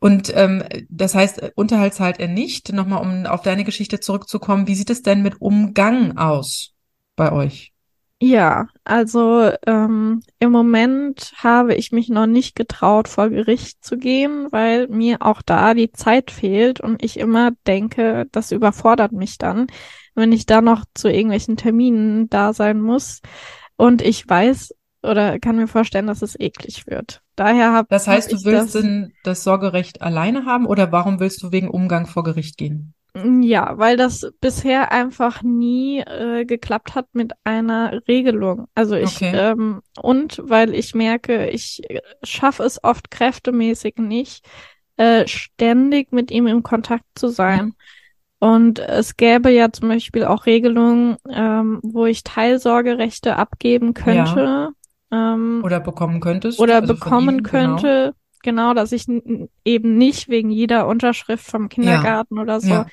und ähm, das heißt, Unterhalt zahlt er nicht. Nochmal, um auf deine Geschichte zurückzukommen, wie sieht es denn mit Umgang aus bei euch? Ja, also ähm, im Moment habe ich mich noch nicht getraut, vor Gericht zu gehen, weil mir auch da die Zeit fehlt und ich immer denke, das überfordert mich dann, wenn ich da noch zu irgendwelchen Terminen da sein muss. Und ich weiß oder kann mir vorstellen, dass es eklig wird. Daher habe Das heißt, du willst das, denn das Sorgerecht alleine haben oder warum willst du wegen Umgang vor Gericht gehen? Ja, weil das bisher einfach nie äh, geklappt hat mit einer Regelung. Also ich okay. ähm, und weil ich merke, ich schaffe es oft kräftemäßig nicht, äh, ständig mit ihm im Kontakt zu sein. Und es gäbe ja zum Beispiel auch Regelungen, ähm, wo ich Teilsorgerechte abgeben könnte. Ja. Ähm, oder bekommen könntest. Oder also bekommen ihm, genau. könnte. Genau genau, dass ich eben nicht wegen jeder Unterschrift vom Kindergarten ja. oder so ja.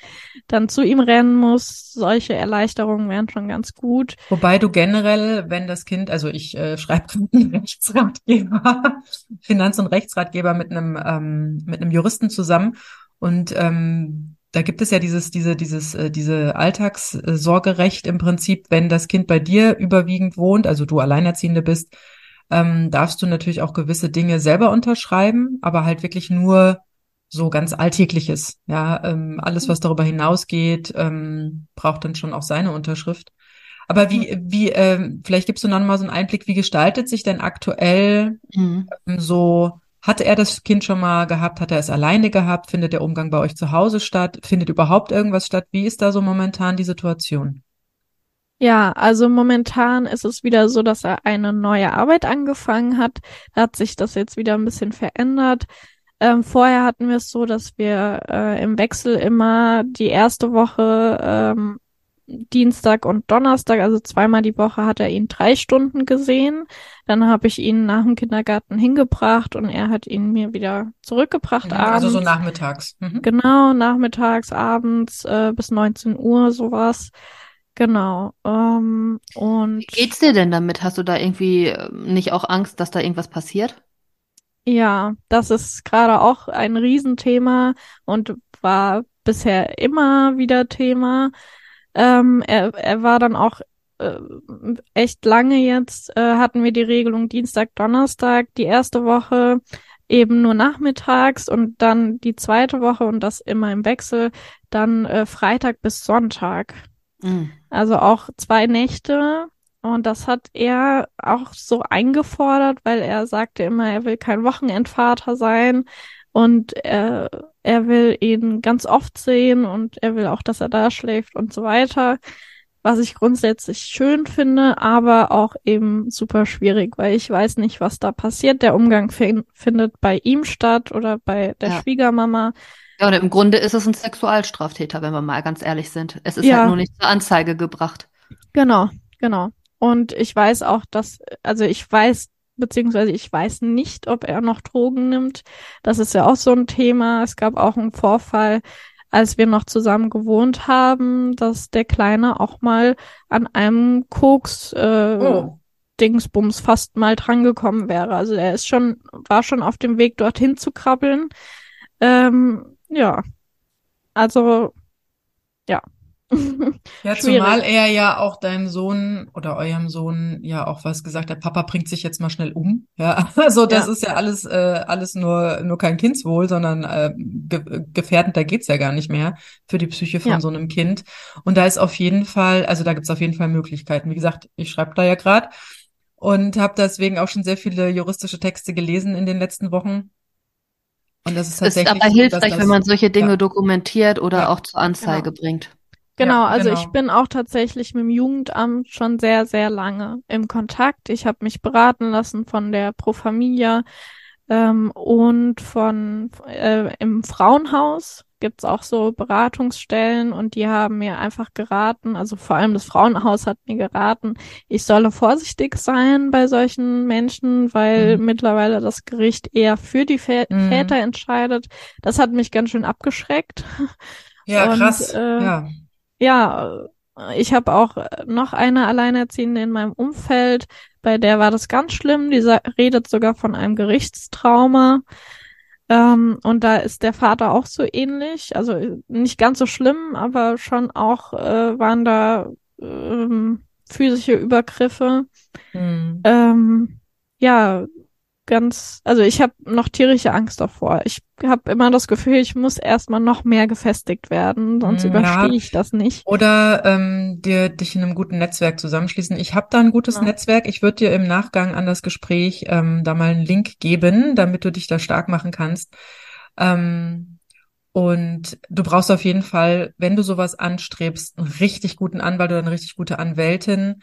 dann zu ihm rennen muss. Solche Erleichterungen wären schon ganz gut. Wobei du generell, wenn das Kind, also ich äh, schreibe einen Rechtsratgeber, Finanz- und Rechtsratgeber mit einem ähm, mit einem Juristen zusammen und ähm, da gibt es ja dieses, diese, dieses, äh, diese Alltagssorgerecht im Prinzip, wenn das Kind bei dir überwiegend wohnt, also du Alleinerziehende bist, ähm, darfst du natürlich auch gewisse Dinge selber unterschreiben, aber halt wirklich nur so ganz Alltägliches. Ja, ähm, alles, was darüber hinausgeht, ähm, braucht dann schon auch seine Unterschrift. Aber wie, wie, ähm, vielleicht gibst du noch mal so einen Einblick, wie gestaltet sich denn aktuell mhm. so, hatte er das Kind schon mal gehabt? Hat er es alleine gehabt? Findet der Umgang bei euch zu Hause statt? Findet überhaupt irgendwas statt? Wie ist da so momentan die Situation? Ja, also momentan ist es wieder so, dass er eine neue Arbeit angefangen hat. Da hat sich das jetzt wieder ein bisschen verändert. Ähm, vorher hatten wir es so, dass wir äh, im Wechsel immer die erste Woche ähm, Dienstag und Donnerstag, also zweimal die Woche, hat er ihn drei Stunden gesehen. Dann habe ich ihn nach dem Kindergarten hingebracht und er hat ihn mir wieder zurückgebracht. Mhm, also so nachmittags. Mhm. Genau, nachmittags, abends äh, bis 19 Uhr sowas. Genau. Ähm, und Wie geht's dir denn damit? Hast du da irgendwie ähm, nicht auch Angst, dass da irgendwas passiert? Ja, das ist gerade auch ein Riesenthema und war bisher immer wieder Thema. Ähm, er, er war dann auch äh, echt lange jetzt, äh, hatten wir die Regelung Dienstag, Donnerstag, die erste Woche eben nur nachmittags und dann die zweite Woche und das immer im Wechsel, dann äh, Freitag bis Sonntag. Mhm. Also auch zwei Nächte. Und das hat er auch so eingefordert, weil er sagte immer, er will kein Wochenendvater sein und er, er will ihn ganz oft sehen und er will auch, dass er da schläft und so weiter was ich grundsätzlich schön finde, aber auch eben super schwierig, weil ich weiß nicht, was da passiert. Der Umgang findet bei ihm statt oder bei der ja. Schwiegermama. Ja, und im Grunde ist es ein Sexualstraftäter, wenn wir mal ganz ehrlich sind. Es ist ja. halt nur nicht zur Anzeige gebracht. Genau, genau. Und ich weiß auch, dass, also ich weiß, beziehungsweise ich weiß nicht, ob er noch Drogen nimmt. Das ist ja auch so ein Thema. Es gab auch einen Vorfall, als wir noch zusammen gewohnt haben, dass der Kleine auch mal an einem Koks äh, oh. Dingsbums fast mal drangekommen wäre. Also er ist schon, war schon auf dem Weg dorthin zu krabbeln. Ähm, ja. Also, ja. ja, zumal er ja auch deinem Sohn oder eurem Sohn ja auch was gesagt hat, Papa bringt sich jetzt mal schnell um. Ja, also das ja. ist ja alles, äh, alles nur, nur kein Kindswohl, sondern äh, ge gefährdend, da geht's ja gar nicht mehr für die Psyche von ja. so einem Kind. Und da ist auf jeden Fall, also da gibt's auf jeden Fall Möglichkeiten. Wie gesagt, ich schreibe da ja gerade und habe deswegen auch schon sehr viele juristische Texte gelesen in den letzten Wochen. Und das ist tatsächlich. Ist aber hilfreich, so, wenn man solche Dinge ja. dokumentiert oder auch zur Anzeige genau. bringt. Genau, ja, also genau. ich bin auch tatsächlich mit dem Jugendamt schon sehr, sehr lange im Kontakt. Ich habe mich beraten lassen von der Pro Familia ähm, und von äh, im Frauenhaus gibt's auch so Beratungsstellen und die haben mir einfach geraten, also vor allem das Frauenhaus hat mir geraten, ich solle vorsichtig sein bei solchen Menschen, weil mhm. mittlerweile das Gericht eher für die Vä mhm. Väter entscheidet. Das hat mich ganz schön abgeschreckt. Ja, und, krass. Äh, ja ja, ich habe auch noch eine Alleinerziehende in meinem Umfeld, bei der war das ganz schlimm. Die redet sogar von einem Gerichtstrauma. Ähm, und da ist der Vater auch so ähnlich. Also nicht ganz so schlimm, aber schon auch äh, waren da ähm, physische Übergriffe. Mhm. Ähm, ja, ganz, also ich habe noch tierische Angst davor. Ich habe immer das Gefühl, ich muss erstmal noch mehr gefestigt werden, sonst ja. überstehe ich das nicht. Oder ähm, dir dich in einem guten Netzwerk zusammenschließen. Ich habe da ein gutes ja. Netzwerk. Ich würde dir im Nachgang an das Gespräch ähm, da mal einen Link geben, damit du dich da stark machen kannst. Ähm, und du brauchst auf jeden Fall, wenn du sowas anstrebst, einen richtig guten Anwalt oder eine richtig gute Anwältin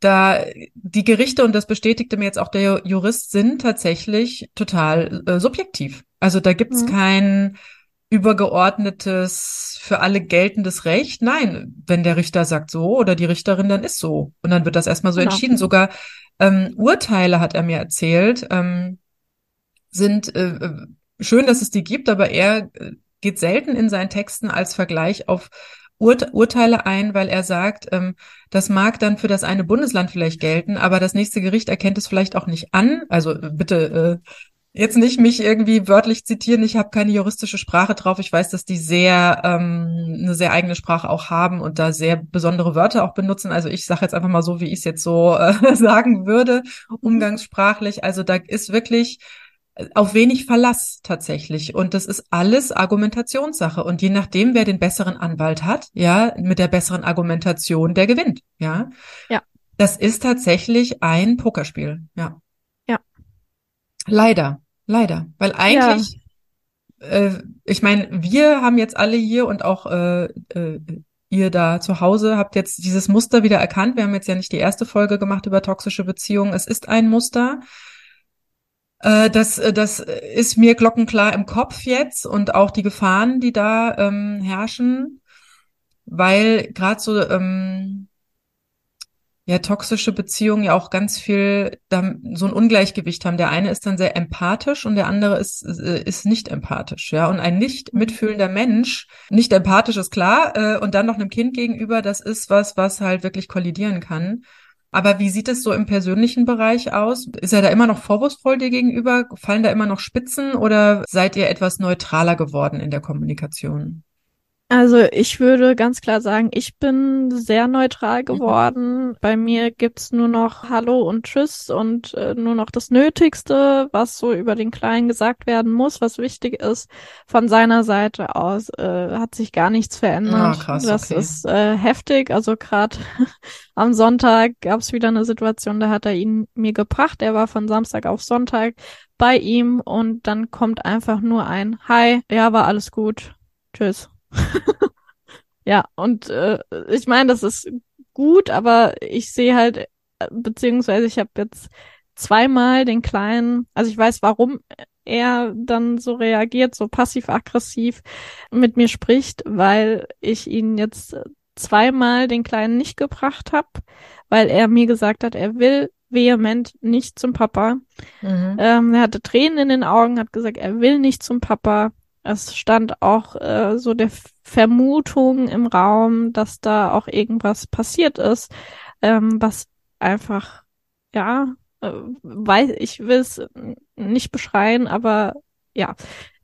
da die Gerichte, und das bestätigte mir jetzt auch der Jurist, sind tatsächlich total äh, subjektiv. Also da gibt's mhm. kein übergeordnetes, für alle geltendes Recht. Nein, wenn der Richter sagt so oder die Richterin, dann ist so. Und dann wird das erstmal so genau. entschieden. Sogar ähm, Urteile, hat er mir erzählt, ähm, sind äh, äh schön, dass es die gibt, aber er äh, geht selten in seinen Texten als Vergleich auf Urt Urteile ein, weil er sagt, ähm, das mag dann für das eine Bundesland vielleicht gelten, aber das nächste Gericht erkennt es vielleicht auch nicht an. Also äh, bitte äh, jetzt nicht mich irgendwie wörtlich zitieren, ich habe keine juristische Sprache drauf. Ich weiß, dass die sehr ähm, eine sehr eigene Sprache auch haben und da sehr besondere Wörter auch benutzen. Also ich sage jetzt einfach mal so, wie ich es jetzt so äh, sagen würde, umgangssprachlich. Also da ist wirklich auf wenig Verlass tatsächlich. Und das ist alles Argumentationssache. Und je nachdem, wer den besseren Anwalt hat, ja, mit der besseren Argumentation, der gewinnt, ja. Ja. Das ist tatsächlich ein Pokerspiel, ja. Ja. Leider, leider. Weil eigentlich, ja. äh, ich meine, wir haben jetzt alle hier und auch äh, äh, ihr da zu Hause habt jetzt dieses Muster wieder erkannt. Wir haben jetzt ja nicht die erste Folge gemacht über toxische Beziehungen. Es ist ein Muster. Äh, das, äh, das ist mir glockenklar im Kopf jetzt und auch die Gefahren, die da ähm, herrschen, weil gerade so ähm, ja toxische Beziehungen ja auch ganz viel da, so ein Ungleichgewicht haben. Der eine ist dann sehr empathisch und der andere ist äh, ist nicht empathisch, ja. Und ein nicht mhm. mitfühlender Mensch, nicht empathisch ist klar, äh, und dann noch einem Kind gegenüber, das ist was, was halt wirklich kollidieren kann. Aber wie sieht es so im persönlichen Bereich aus? Ist er da immer noch vorwurfsvoll dir gegenüber? Fallen da immer noch Spitzen oder seid ihr etwas neutraler geworden in der Kommunikation? Also ich würde ganz klar sagen, ich bin sehr neutral Mhm. geworden. Bei mir gibt's nur noch Hallo und Tschüss und äh, nur noch das Nötigste, was so über den Kleinen gesagt werden muss, was wichtig ist. Von seiner Seite aus äh, hat sich gar nichts verändert. Ah, krass, das okay. ist äh, heftig. Also gerade am Sonntag gab's wieder eine Situation, da hat er ihn mir gebracht. Er war von Samstag auf Sonntag bei ihm und dann kommt einfach nur ein Hi, ja, war alles gut. Tschüss. Ja, und äh, ich meine, das ist gut, aber ich sehe halt, äh, beziehungsweise ich habe jetzt zweimal den Kleinen, also ich weiß, warum er dann so reagiert, so passiv-aggressiv mit mir spricht, weil ich ihn jetzt zweimal den Kleinen nicht gebracht habe, weil er mir gesagt hat, er will vehement nicht zum Papa. Mhm. Ähm, er hatte Tränen in den Augen, hat gesagt, er will nicht zum Papa. Es stand auch äh, so der Vermutung im Raum, dass da auch irgendwas passiert ist, ähm, was einfach, ja, äh, weiß, ich will es nicht beschreien, aber ja,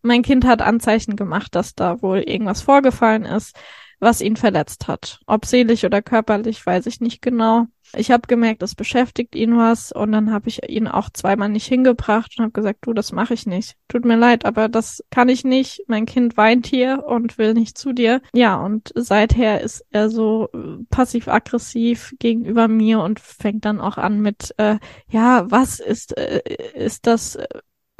mein Kind hat Anzeichen gemacht, dass da wohl irgendwas vorgefallen ist, was ihn verletzt hat. Ob seelisch oder körperlich, weiß ich nicht genau. Ich habe gemerkt, es beschäftigt ihn was und dann habe ich ihn auch zweimal nicht hingebracht und habe gesagt, du, das mache ich nicht. Tut mir leid, aber das kann ich nicht. Mein Kind weint hier und will nicht zu dir. Ja, und seither ist er so äh, passiv-aggressiv gegenüber mir und fängt dann auch an mit, äh, ja, was ist, äh, ist das äh,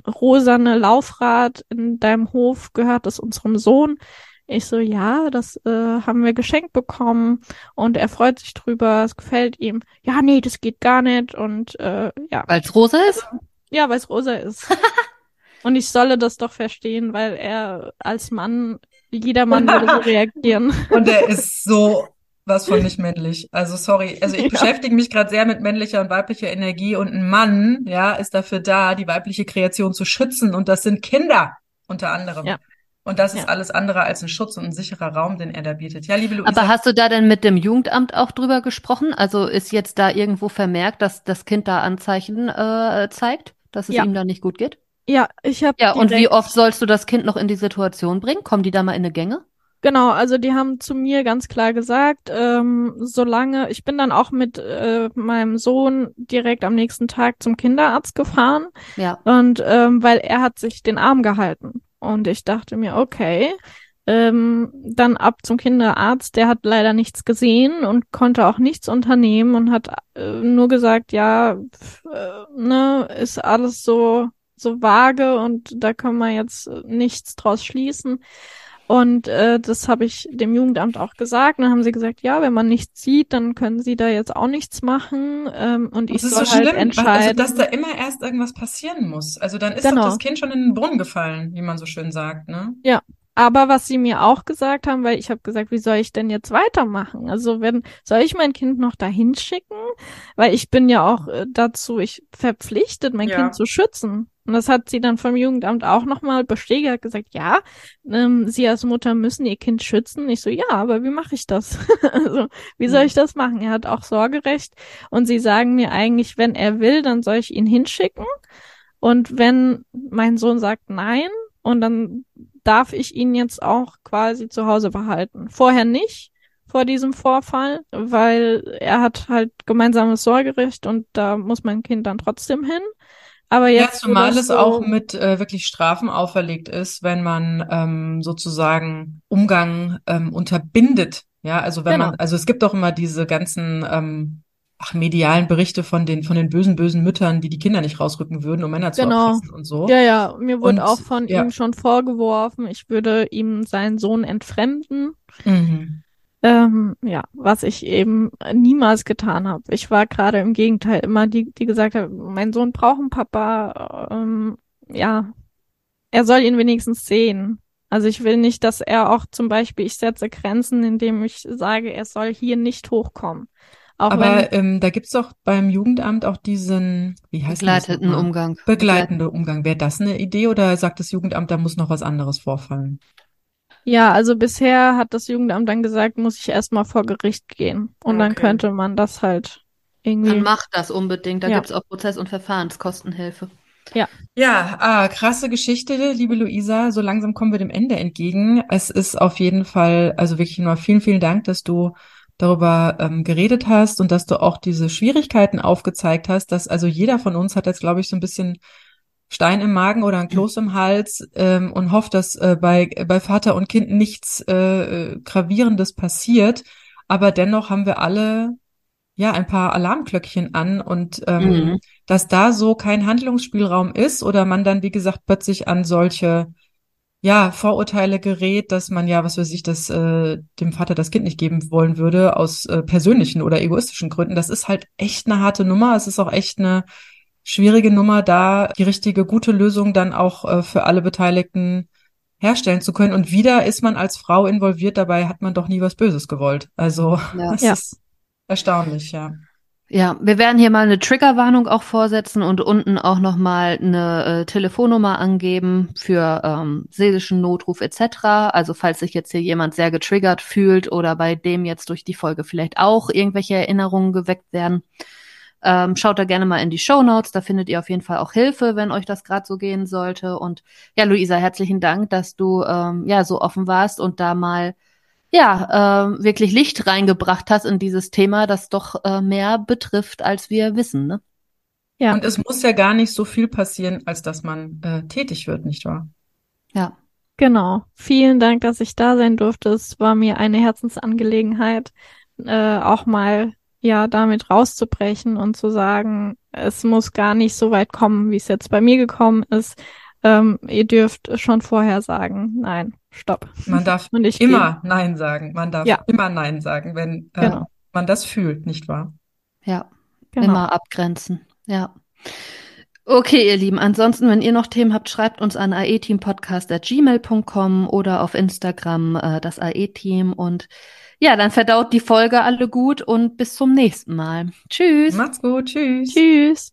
rosane Laufrad in deinem Hof? Gehört es unserem Sohn? Ich so, ja, das äh, haben wir geschenkt bekommen und er freut sich drüber, es gefällt ihm. Ja, nee, das geht gar nicht und äh, ja. Weil es rosa ist? Ja, weil es rosa ist. und ich solle das doch verstehen, weil er als Mann, jeder Mann würde so reagieren. Und er ist so was von nicht männlich. Also sorry, also ich Ja. beschäftige mich gerade sehr mit männlicher und weiblicher Energie und ein Mann, ja, ist dafür da, die weibliche Kreation zu schützen und das sind Kinder unter anderem. Ja. Und das ist Ja. alles andere als ein Schutz und ein sicherer Raum, den er da bietet. Ja, liebe Luisa. Aber hast du da denn mit dem Jugendamt auch drüber gesprochen? Also ist jetzt da irgendwo vermerkt, dass das Kind da Anzeichen äh, zeigt, dass es Ja. ihm da nicht gut geht? Ja, ich habe Ja, und wie oft sollst du das Kind noch in die Situation bringen? Kommen die da mal in eine Gänge? Genau, also die haben zu mir ganz klar gesagt, ähm, solange, ich bin dann auch mit äh, meinem Sohn direkt am nächsten Tag zum Kinderarzt gefahren Ja. und ähm, weil er hat sich den Arm gehalten und ich dachte mir, okay, ähm, dann ab zum Kinderarzt, der hat leider nichts gesehen und konnte auch nichts unternehmen und hat äh, nur gesagt, ja, pf, äh, ne, ist alles so so vage und da können wir jetzt nichts draus schließen. Und äh, das habe ich dem Jugendamt auch gesagt. Und dann haben sie gesagt, ja, wenn man nichts sieht, dann können sie da jetzt auch nichts machen. Ähm, und ich Das ist soll so halt schlimm, also entscheiden. dass da immer erst irgendwas passieren muss. Also dann ist doch Genau. das Kind schon in den Brunnen gefallen, wie man so schön sagt, ne? Aber was sie mir auch gesagt haben, weil ich habe gesagt, wie soll ich denn jetzt weitermachen? Also wenn soll ich mein Kind noch dahin schicken? Weil ich bin ja auch äh, dazu ich verpflichtet, mein Ja. Kind zu schützen. Und das hat sie dann vom Jugendamt auch nochmal bestätigt, hat gesagt, ja, ähm, sie als Mutter müssen ihr Kind schützen. Ich so, ja, aber wie mache ich das? also, wie soll Mhm. ich das machen? Er hat auch Sorgerecht. Und sie sagen mir eigentlich, wenn er will, dann soll ich ihn hinschicken. Und wenn mein Sohn sagt nein, und dann darf ich ihn jetzt auch quasi zu Hause behalten. Vorher nicht, vor diesem Vorfall, weil er hat halt gemeinsames Sorgerecht und da muss mein Kind dann trotzdem hin. Aber Ja, jetzt, wo zumal es so- auch mit äh, wirklich Strafen auferlegt ist, wenn man ähm, sozusagen Umgang ähm, unterbindet. Ja, also wenn Genau. man, also es gibt auch immer diese ganzen ähm, ach, medialen Berichte von den von den bösen bösen Müttern, die die Kinder nicht rausrücken würden, um Männer zu Genau. erpressen und so. Ja, ja, mir wurde Und, auch von ja. ihm schon vorgeworfen, ich würde ihm seinen Sohn entfremden. Mhm. Ähm, ja, was ich eben niemals getan habe. Ich war gerade im Gegenteil immer die, die gesagt hat, mein Sohn braucht einen Papa. Ähm, ja, er soll ihn wenigstens sehen. Also ich will nicht, dass er auch zum Beispiel, ich setze Grenzen, indem ich sage, er soll hier nicht hochkommen. Auch Aber ähm, da gibt's doch beim Jugendamt auch diesen, wie heißt denn das Begleiteten? Umgang. Begleitende Umgang. Wäre das eine Idee oder sagt das Jugendamt, da muss noch was anderes vorfallen? ja, also bisher hat das Jugendamt dann gesagt, muss ich erstmal vor Gericht gehen. Und dann Okay. könnte man das halt irgendwie. Dann mach das unbedingt. Da Ja. gibt's auch Prozess- und Verfahrenskostenhilfe. Ja. Ja, ah, krasse Geschichte, liebe Luisa. So langsam kommen wir dem Ende entgegen. Es ist auf jeden Fall, also wirklich nur vielen, vielen Dank, dass du darüber ähm, geredet hast und dass du auch diese Schwierigkeiten aufgezeigt hast, dass also jeder von uns hat jetzt, glaube ich, so ein bisschen Stein im Magen oder ein Kloß im Hals ähm, und hofft, dass äh, bei, bei Vater und Kind nichts äh, Gravierendes passiert. Aber dennoch haben wir alle ja ein paar Alarmglöckchen an und ähm, mhm. dass da so kein Handlungsspielraum ist oder man dann, wie gesagt, plötzlich an solche ja, Vorurteile gerät, dass man ja, was weiß ich, das äh, dem Vater das Kind nicht geben wollen würde, aus äh, persönlichen oder egoistischen Gründen. Das ist halt echt eine harte Nummer. Es ist auch echt eine schwierige Nummer, da die richtige, gute Lösung dann auch äh, für alle Beteiligten herstellen zu können. Und wieder ist man als Frau involviert, dabei hat man doch nie was Böses gewollt. Also ja. das ja. ist erstaunlich, ja. Ja, wir werden hier mal eine Triggerwarnung auch vorsetzen und unten auch nochmal eine äh, Telefonnummer angeben für ähm, seelischen Notruf etc. Also falls sich jetzt hier jemand sehr getriggert fühlt oder bei dem jetzt durch die Folge vielleicht auch irgendwelche Erinnerungen geweckt werden, ähm, schaut da gerne mal in die Show Notes. Da findet ihr auf jeden Fall auch Hilfe, wenn euch das gerade so gehen sollte. Und ja, Luisa, herzlichen Dank, dass du ähm, ja so offen warst und da mal ja, äh, wirklich Licht reingebracht hast in dieses Thema, das doch äh, mehr betrifft, als wir wissen. Ne? Ja. Und es muss ja gar nicht so viel passieren, als dass man äh, tätig wird, nicht wahr? Ja. Genau. Vielen Dank, dass ich da sein durfte. Es war mir eine Herzensangelegenheit, äh, auch mal ja damit rauszubrechen und zu sagen, es muss gar nicht so weit kommen, wie es jetzt bei mir gekommen ist. Ähm, ihr dürft schon vorher sagen, nein, stopp. Man darf immer gehe. Nein sagen. Man darf ja. immer Nein sagen, wenn äh, genau. man das fühlt, nicht wahr? Ja, genau. immer abgrenzen. Ja. Okay, ihr Lieben. Ansonsten, wenn ihr noch Themen habt, schreibt uns an aeteampodcast.gmail.com oder auf Instagram äh, das AE-Team. Und ja, dann verdaut die Folge alle gut und bis zum nächsten Mal. Tschüss. Macht's gut. Tschüss. Tschüss.